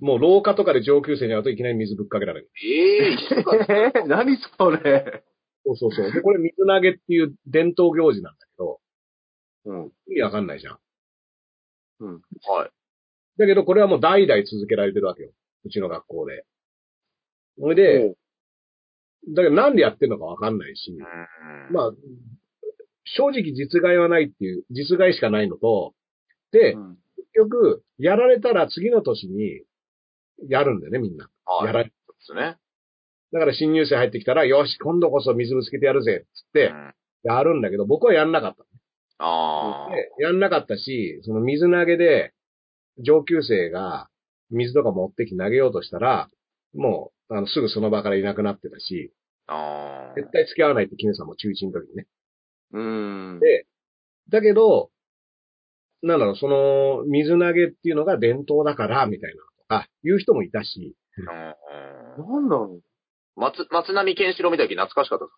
もう廊下とかで上級生に会うといきなり水ぶっかけられる。い。ええー、[LAUGHS] 何それ。そうそうそう。で、これ水投げっていう伝統行事なんだけど、うん。意味わかんないじゃん。はい。だけどこれはもう代々続けられてるわけよ。うちの学校で。それで、だけどなんでやってるのかわかんないし、うんまあ、正直実害はないっていう、実害しかないのと、で、うん結局、やられたら次の年に、やるんだよね、みんな。はい。やられそうですね。だから新入生入ってきたら、よし、今度こそ水ぶつけてやるぜ、つって、うんやるんだけど、僕はやんなかった。ああ。で、やんなかったし、その水投げで、上級生が水とか持ってきて投げようとしたら、もう、あの、すぐその場からいなくなってたし、ああ。絶対付き合わないって決めてたもん、中1の時にね。うん。でだけど、なんだろう、その、水投げっていうのが伝統だから、みたいなのとか、言う人もいたし、うんなんだろ松、松並健志郎見た時懐かしかったです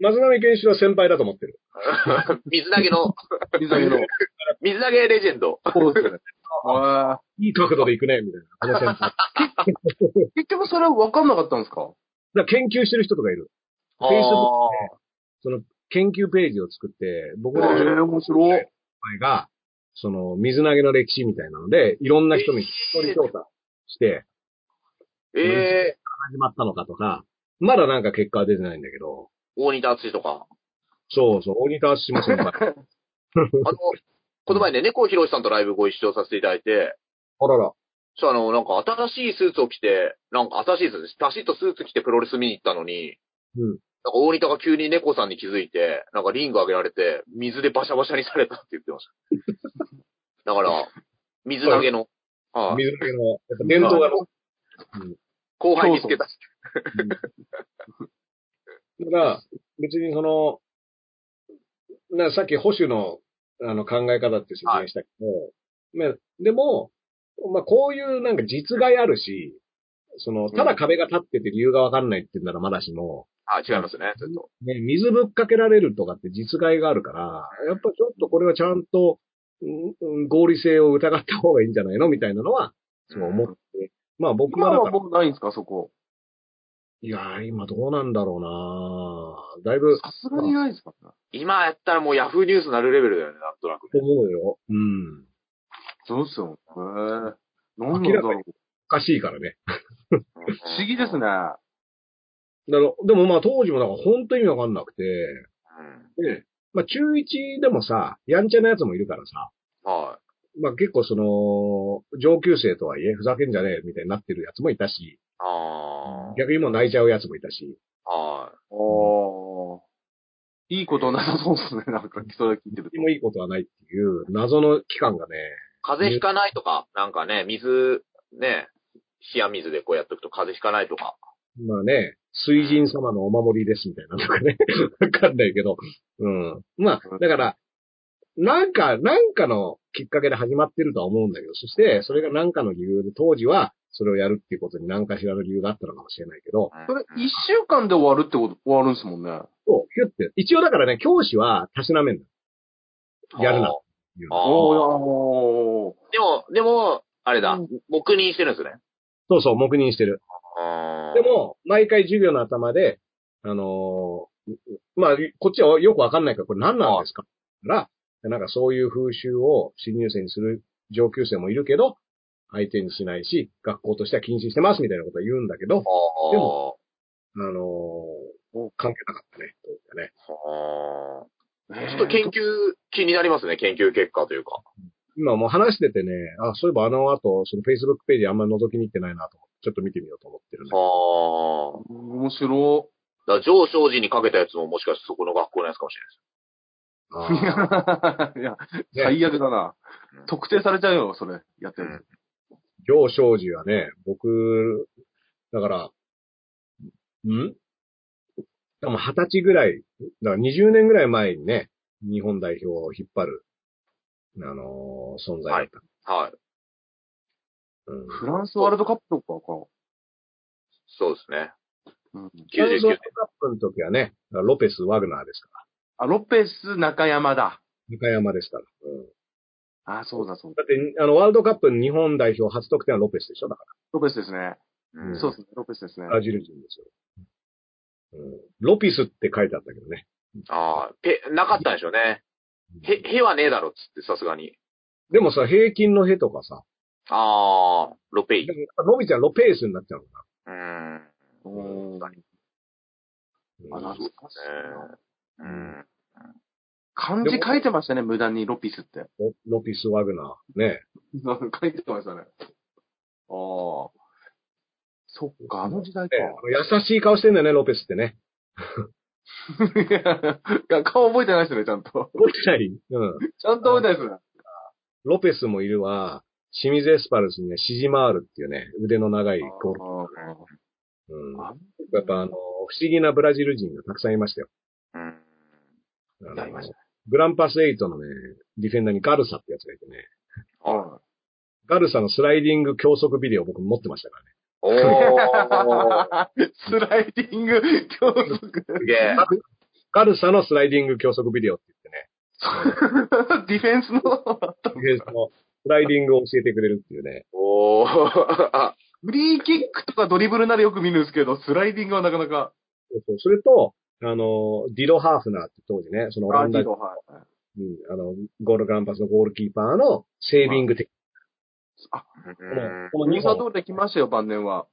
松並健志郎は先輩だと思ってる。か [LAUGHS] 水投げの、う。水揚げの。[LAUGHS] 水投げレジェンド。そうですね。あいい角度で行くね、みたいな。あの先輩。[LAUGHS] 結局それは分かんなかったんですか？ら研究してる人とかいる。あ Facebook あ。その、研究ページを作って、僕えの10ー、面白い。前が、その、水投げの歴史みたいなので、いろんな人に一人調査して、ええ始まったのかとか、まだなんか結果は出てないんだけど、大仁田敦とか。そうそう、大仁田しませんか。あ [LAUGHS] あの、この前ね、猫ひろしさんとライブご一緒させていただいて、らら。そしたらあの、なんか新しいスーツを着て、なんか新しいスーツ、パシッとスーツ着てプロレス見に行ったのに、うん。なんか大仁田が急に猫さんに気づいて、なんかリング上げられて、水でバシャバシャにされたって言ってました。だから、水投げの、はい水投げの、やっぱ伝統がの。後輩につけた。だから、別にその、なさっき保守のあの考え方って説明したけど、まあでも、まあこういうなんか実害あるし、その、ただ壁が立ってて理由がわかんないって言うんならまだしも、あ、違いますね、ずっと。ね、水ぶっかけられるとかって実害があるから、やっぱちょっとこれはちゃんと、うんうん合理性を疑った方がいいんじゃないの？みたいなのは、そう思って。まあ僕今ははだから、もうないんですか、そこ。いやー今どうなんだろうなだいぶ、さすがにないですか？今やったらもうヤフーニュースになるレベルだよね、なんとなく。と思うよ。うん。そうっすよ。へえ。なんなんだろう。おかしいからね。不思議ですね。[LAUGHS] だからでもまあ当時もだから本当に意味わかんなくて、うん。で、まあ中1でもさ、やんちゃなやつもいるからさ、はまあ結構その、上級生とはいえ、ふざけんじゃねえみたいになってるやつもいたし、い。あ逆にもう泣いちゃうやつもいたし、あ。はい。おー。いいことなさそうですね、なんか、それ聞いてると。もいいことはないっていう謎の期間がね、風邪ひかないとか、なんかね、水、ね、冷や水でこうやっとくと風邪ひかないとか。まあね、水神様のお守りですみたいなのとかね、[LAUGHS] わかんないけど、うん。まあ、だから、なんか、なんかのきっかけで始まってるとは思うんだけど、そして、それがなんかの理由で、当時は、それをやるっていうことに何かしらの理由があったのかもしれないけど、それ、一週間で終わるってこと、終わるんですもんね。そう、ヒュって。一応だからね、教師はたしなめんだ。やるな。ああでも、でも、あれだうん、黙認してるんですね。そうそう、黙認してる。で、も、毎回授業の頭で、あのーまあ、こっちはよくわかんないから、これ何なんですか？から、なんかそういう風習を新入生にする上級生もいるけど、相手にしないし、学校としては禁止してますみたいなことは言うんだけど。でもあのー関係なかったね、当時はね。あーちょっと研究気になりますね、研究結果というか。今もう話しててね、あ、そういえばあの後、その Facebook ページあんまり覗きに行ってないなと思って、ちょっと見てみようと思ってるんだけどああ。面白だから上昇時にかけたやつももしかしてそこの学校のやつかもしれないです。あーい。[LAUGHS] いや、ね最悪だなうん。特定されちゃうよ、それ、やってる。行商時はね、僕、だから、ん？多分二十歳ぐらい、だから20年ぐらい前にね、日本代表を引っ張る、あのー存在だった。はい。うん。フランスワールドカップとかか。そうですね。うん、フランスワール99ドカップの時はね、ロペス・ワグナーですかあ、ロペス中山だ。ら。中山ですから。うん。あ、そうだそうだ。だって、あの、ワールドカップ日本代表初得点はロペスでしょだかロペスですね。年。そうですね、ロペスですねら。。ブラジル人ですよ。うん。ロピスって書いてあったけどね。ああ、ペ、なかったんでしょうね。へ、へはねえだろっつって、さすがに。でもさ、平均のへとかさ、ああ、ロペイ。でもやっぱロビちゃんロペースになっちゃうのかうん。うん。懐かしいな。うん。漢字書いてましたね、無駄にロピスって。ロロピス・ワグナー。ね。書いてましたね。ああ。そっか、あの時代か。ね優しい顔してんだよね、ロペスってね。いや、顔覚えてないですね、ちゃんと。覚えてないうん。ちゃんと覚えてないですね。ロペスもいるわ。清水エスパルスにはシジマールっていうね、腕の長いゴール。うん。あやっぱあの、不思議なブラジル人がたくさんいましたよ。うん。あのいましたグランパス8のね、ディフェンダーにガルサってやつがいてね。あガルサのスライディング教則ビデオ僕持ってましたからね。おー。スライディング競争。すげえ。ガルサのスライディング教則ビデオって言ってね、[LAUGHS] ディフェンスの、ディフェンスのスライディングを教えてくれるっていうね。おー。あ、[LAUGHS] フリーキックとかドリブルならよく見るんですけど、スライディングはなかなか。そうそうそれと、あの、ディロ・ハーフナーって当時ね、そのオランダ、うん、あの、ゴールグランパスのゴールキーパーのセービング的。うんこの2本、ニューサー通りで来ましたよ、晩年は。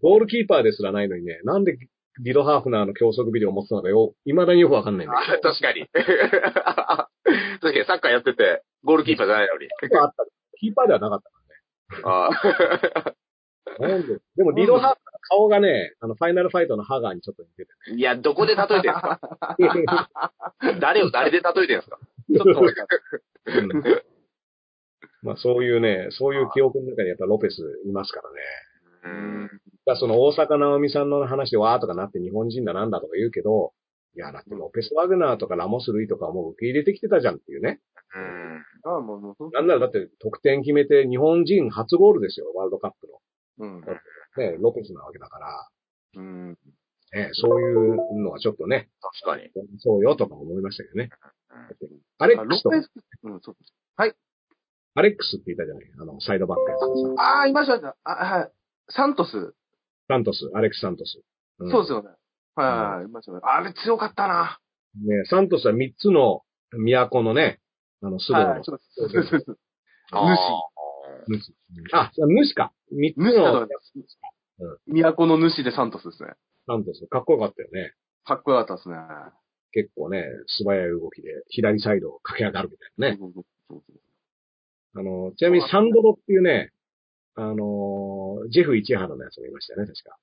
ゴールキーパーですらないのにね、なんでディロ・ハーフナーの教則ビデオを持ってたのかよ、未だによくわかんないんだあ確かに。[LAUGHS] 確かにサッカーやってて、ゴールキーパーじゃないのに。けど。あったキーパーではなかったあから。なんででもディロ・ハーフナーの顔がね、あの、ファイナルファイトのハガーにちょっと似てて。いや、どこで例えてんすか [LAUGHS] 誰を誰で例えてんすか？ちょっとまあそういうね、そういう記憶の中にやっぱロペスいますからね。うん。だその大阪直美さんの話でわーとかなって日本人だなんだとか言うけど、いや、だってロペス・ワグナーとかラモス・ルイとかもう受け入れてきてたじゃんっていうね。うん。ああ、もう、もうそう、なんならだって得点決めて日本人初ゴールですよ、ワールドカップうん。の。ね、ロペスなわけだから、うん。ね、そういうのはちょっとね、確かに。そうよとか思いましたけどね。うんあアレックスと、ロペス、うん、そう。アレックスって言ったじゃない？あの、サイドバックやつ。ああ、いました。あ、はい。サントス。サントス、アレックス・サントス。んそうですよね。はいはい、いましたね。あれ強かったな。ね、サントスは3つの都のね、あの、スドのはい、そうです。そうですそうですあー主。あ、主か。3つ主だのと都の主でサントスですね。サントス。かっこよかったよね。かっこよかったですね。結構ね、素早い動きで、左サイドを駆け上がるみたいなね。そうそうそうそうあの、ちなみにサンドロっていうね、あの、ジェフ市原のやつもいましたよね、確か。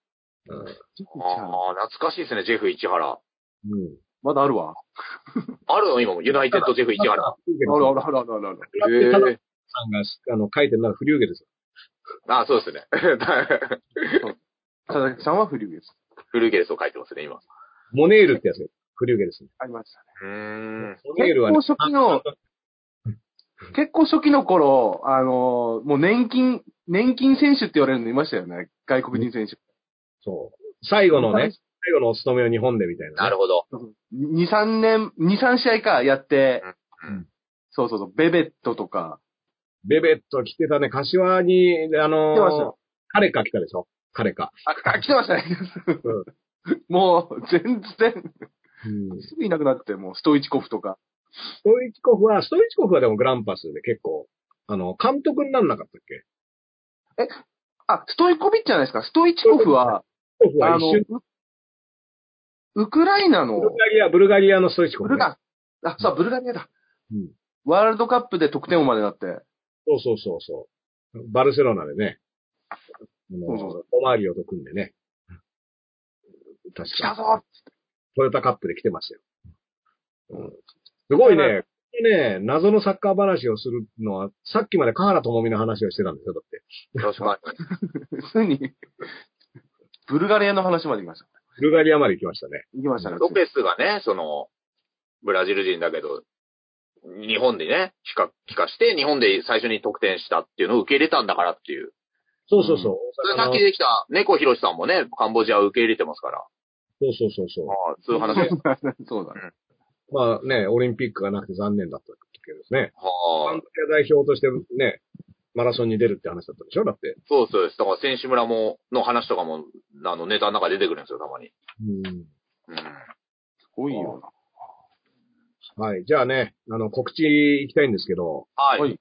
ああ、懐かしいですね、ジェフ市原。うん。うん。まだあるわ。[LAUGHS] あるの？今も、ユナイテッドジェフ市原。ああるあるあるあるあるあえ。さんが、あの、書いてるのはフリューゲルス。あそうですね。[LAUGHS] 佐々木さんはフリューゲです。フルゲルスを書いてますね、今。モネールってやつがフリューゲルス。ありましたね。うーん。モネールはね、結構初期の、結構初期の頃、あのーもう年金、年金選手って言われるのいましたよね。外国人選手。そう。最後のね、最後のお勤めを日本でみたいな。なるほど。2、3年、2、3試合かやって、うんそうそうそう、ベベットとか、ベベット来てたね、柏に、あの来てましたよ彼か来たでしょ？彼か。あ、あ来てましたね。もう、全然、うん。すぐいなくなって、もう、ストイチコフとか。ストイチコフは、ストイチコフはでもグランパスで結構、あの、監督になんなかったっけ？あ、ストイコビッチじゃないですか。ストイチコフはあの、ウウクライナのブ、ルガリア、ブルガリアのストイチコフ、ね。ブルガ、あ、そう、ブルガリアだ。うんワールドカップで得点王までなって。そうそうそうそう。バルセロナでね、そうそうそオマーリオと組んでね。確か、来たぞトヨタカップで来てましたよ。うん、すごいね、ね、謎のサッカー話をするのは、さっきまで河原智美の話をしてたんですよ、だって。確か [LAUGHS] 普通に、ブルガリアの話まで行きました。ブルガリアまで行きましたね。行きましたねに。。ロペスがね、その、ブラジル人だけど、日本でね、帰化、帰化して、日本で最初に得点したっていうのを受け入れたんだからっていう。そうそうそう。それさっきできた猫ひろしさんもね、カンボジアを受け入れてますから。そうそうそうそう。ああ、そういう話です。[LAUGHS] そうだね。まあね、オリンピックがなくて残念だったけどですね。カはあンボ、ジア代表としてね、マラソンに出るって話だったでしょ？だって。そうそうです。だから選手村も、の話とかも、あの、ネタの中で出てくるんですよ、たまに。うん。うん。すごいよな。はい。じゃあね、あの、告知行きたいんですけど、はい。はい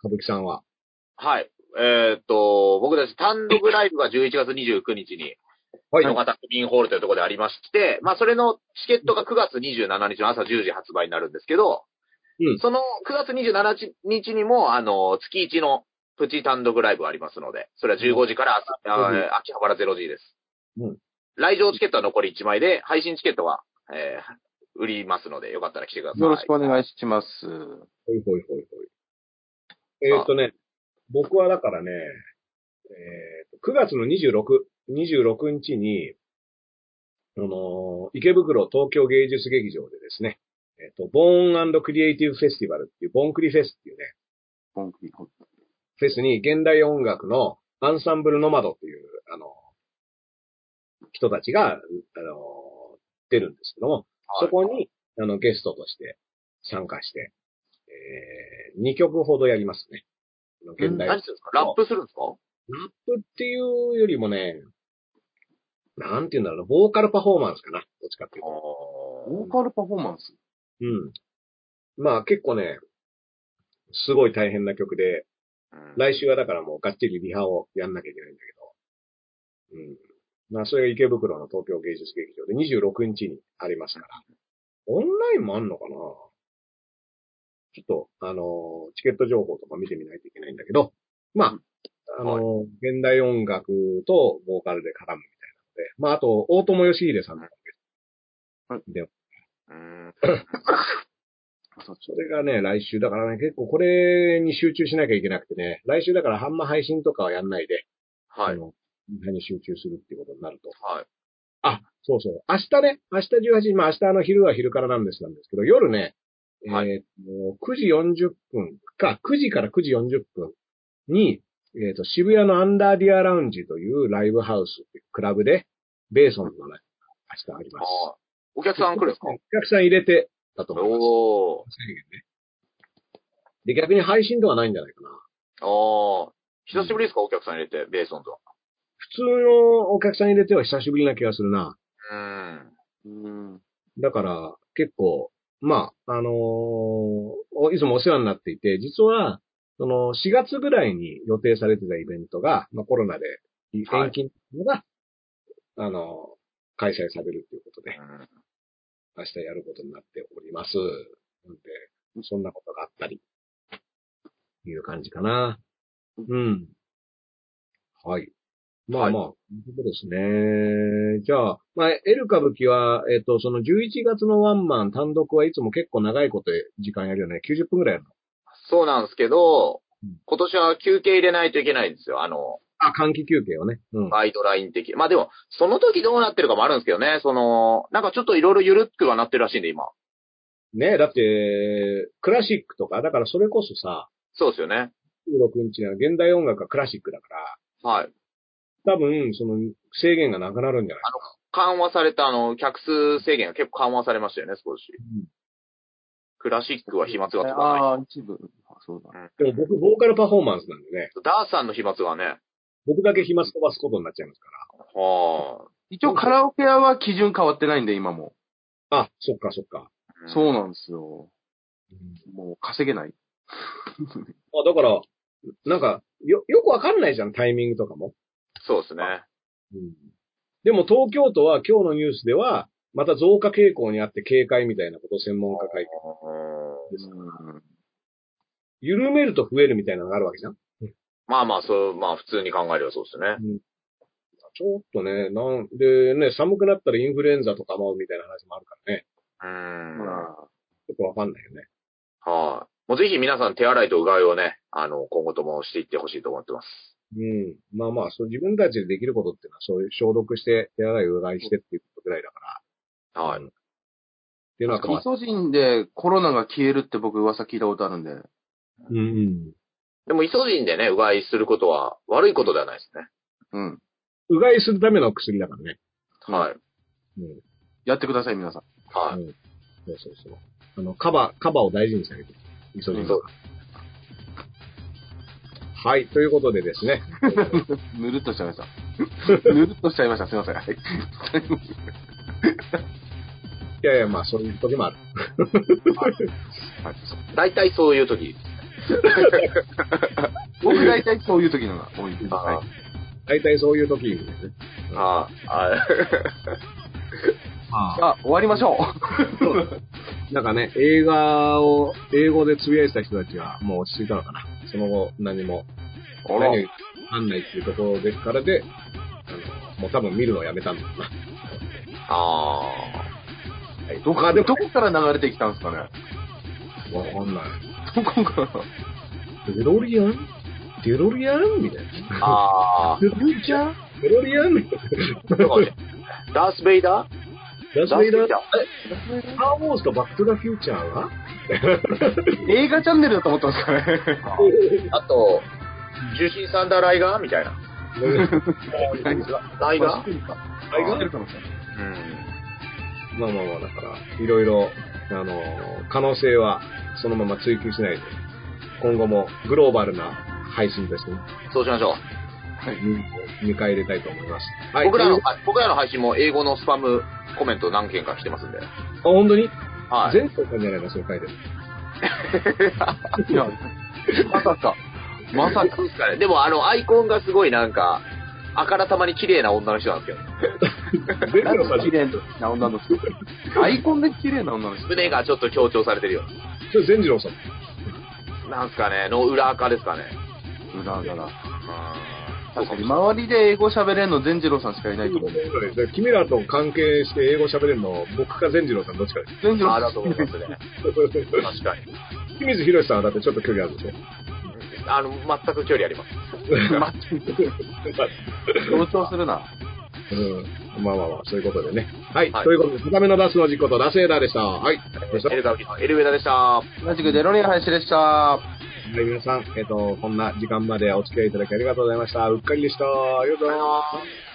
歌舞伎さんは。はい。えーっと、僕たち単独ライブが11月29日に、はい野方区民ホールというところでありまして、まあ、それのチケットが9月27日の朝10時発売になるんですけど、うんその9月27日にも、あの、月1のプチ単独ライブがありますので、それは15時から朝、あー秋葉原 0G です。うん来場チケットは残り1枚で、配信チケットは、えー売りますので、よかったら来てください。よろしくお願いします。ほいほいほいほい。えーっとね、僕はだからね、えーっと9月の26、26日に、あのー池袋東京芸術劇場でですね、えーっと、ボーンクリエイティブフェスティバルっていう、ボンクリフェスっていうね、ポンクリフェスに現代音楽のアンサンブルノマドっていう、あの、人たちが、あの、出るんですけども、はいそこに、あの、ゲストとして参加して、えー、2曲ほどやりますね。現代何するんですか？ラップするんですか？ラップっていうよりもね、なんて言うんだろうな、ボーカルパフォーマンスかな。どっちかっていうと。ボーカルパフォーマンス？うん。まあ結構ね、すごい大変な曲で、うん。来週はだからもうがっちりリハをやんなきゃいけないんだけど、うん。まあそれが池袋の東京芸術劇場で26日にありますから。オンラインもあんのかな？ちょっと、あの、チケット情報とか見てみないといけないんだけど、まあ、あの、現代音楽とボーカルで絡むみたいなので、まああと、大友義秀さんので、うん。[LAUGHS] それがね、来週だからね、結構これに集中しなきゃいけなくてね、来週だからハンマ配信とかはやんないで、はい。あの、みんなに集中するっていうことになると。はい。あ、そうそう。明日ね、明日18時、まあ明日の昼は昼からなんですなんですけど、夜ね、はいえーと9時40分か、9時から9時40分に、えっ、と、渋谷のアンダーディアラウンジというライブハウスクラブで、ベーソンのね、明日あります。お客さん来るんですかお客さん入れてだと思います。お。で、逆に配信とはないんじゃないかな。ああ。久しぶりですか？お客さん入れて、ベーソンズは。普通のお客さん入れては久しぶりな気がするな。うん。うん。だから、結構、まあ、あのーおいつもお世話になっていて、実は、その、4月ぐらいに予定されてたイベントが、まあコロナで延はい期のが、あのー開催されるということで、明日やることになっております。なんで、そんなことがあったり、いう感じかな。うん。はい。まあまあ、そうですね。じゃあ、まあ、エル歌舞伎は、えっ、と、その11月のワンマン単独はいつも結構長いこと時間やるよね。90分くらいやるの？そうなんですけどうん、今年は休憩入れないといけないんですよ。あの、あ、換気休憩をね。うん。ガイドライン的。まあでも、その時どうなってるかもあるんですけどね。その、なんかちょっといろいろ緩くはなってるらしいんで、今。ねだって、クラシックとか、だからそれこそさ、そうですよね。16日は現代音楽がクラシックだから、はい。多分、その制限がなくなるんじゃないか緩和された、あの、客数制限が結構緩和されましたよね、少し。うんクラシックは飛沫がつかない。ああ、一部。あそうだ。な。でも僕、ボーカルパフォーマンスなんでね、ダーさんの飛沫がね、僕だけ飛沫飛ばすことになっちゃいますかは一応カラオケ屋は基準変わってないんで、今も。ら。あ、そっかそっか。あ。そうなんですよ。うんもう稼げない。[LAUGHS] あ、だから、なんか、よ、よくわかんないじゃん、タイミングとかも。そうですね。うんでも東京都は今日のニュースでは、また増加傾向にあって警戒みたいなことを専門家会見です。うん緩めると増えるみたいなのがあるわけじゃんまあまあ、そう、まあ普通に考えればそうですね。ちょっとね、なんでね、寒くなったらインフルエンザとかもみたいな話もあるからね。うーん。まあちょっとわかんないよね。はい。もうぜひ皆さん手洗いとうがいをね、あの、今後ともしていってほしいと思ってます。うん。まあまあ、そう自分たちでできることっていうのは、そういう消毒して、手洗い、うがいしてっていうことぐらいだから。はい。うんっていうのは変わっイソジンでコロナが消えるって僕噂聞いたことあるんで。うんうん。でも、イソジンでね、うがいすることは悪いことではないですね。うん。うがいするための薬だからね。はい。うん。やってください、皆さん。はい。うんそうそうそう。あの、カバ、カバを大事にしてあげて。イソジンそうはい、ということでですね。[LAUGHS] ぬるっとしちゃいました。[LAUGHS] ぬるっとしちゃいました。すいません。はい。いやいや、まあ、そういう時もある。大体そういう時。[LAUGHS] 僕大体そういう時のが多いです。あはい。大体そういう時ですね。ああ、あ [LAUGHS] あ、終わりましょう。なんかね、映画を、英語でつぶやいてた人たちはもう落ち着いたのかな。その後、何も、何を言わないっていうところでからで、あの、もう多分見るのをやめたんだろうな。あはい。どこまあでも、どこから流れてきたんですかねわかんない。どこからデロリアン？デロリアン？みたいな。あ、ああ、デロリアン？デロリアン？ダース・ベイダー？ダスベイダー？ダースベイダー？え、スター・ウォーズとバック・トゥ・ザ・フューチャーは [LAUGHS] 映画チャンネルだと思ったんですかね。あと、獣神サンダー・ライガーみたいな。ライガー？ライガー？知ってるかもしれない。うん。まあまあまあ、だから、いろいろ、あの、可能性はそのまま追求しないで、今後もグローバルな配信ですね。そうしましょう。はい。見返れたいと思います。はい。僕らの僕らの配信も英語のスパムコメント何件か来てますんで。あ、本当に？はい。全国じゃないか、それ書いてる。[LAUGHS] いや、まさか。まさか。そうですかね。でもあの、アイコンがすごいなんか、あからさまに綺麗な女の人なんですけど。[LAUGHS] 綺麗な女の人。アイコンで綺麗な女の人。胸がちょっと強調されてるよ。それ善次郎さん。なんすかね、の裏垢ですかね。裏柄。うん。確かに、周りで英語喋れんの善次郎さんしかいないと思う。で君らと関係して英語喋れるの、僕か善次郎さんどっちかです。善次郎さん。あだと思いますね。確かに。[LAUGHS] 清水博さんはだってちょっと距離あるでしょ。あの、全く距離あります。[LAUGHS] [LAUGHS] 強調するな。うん。まあまあまあ、そういうことでね。はい。はいということで、高めのダスの実行とラセーダーでした。はい。でした？エルガウキのエルウェダでした。同じくデロリア信でした。はい、皆さん、えっ、と、こんな時間までお付き合いいただきありがとうございました。うっかりでした。ありがとうございます。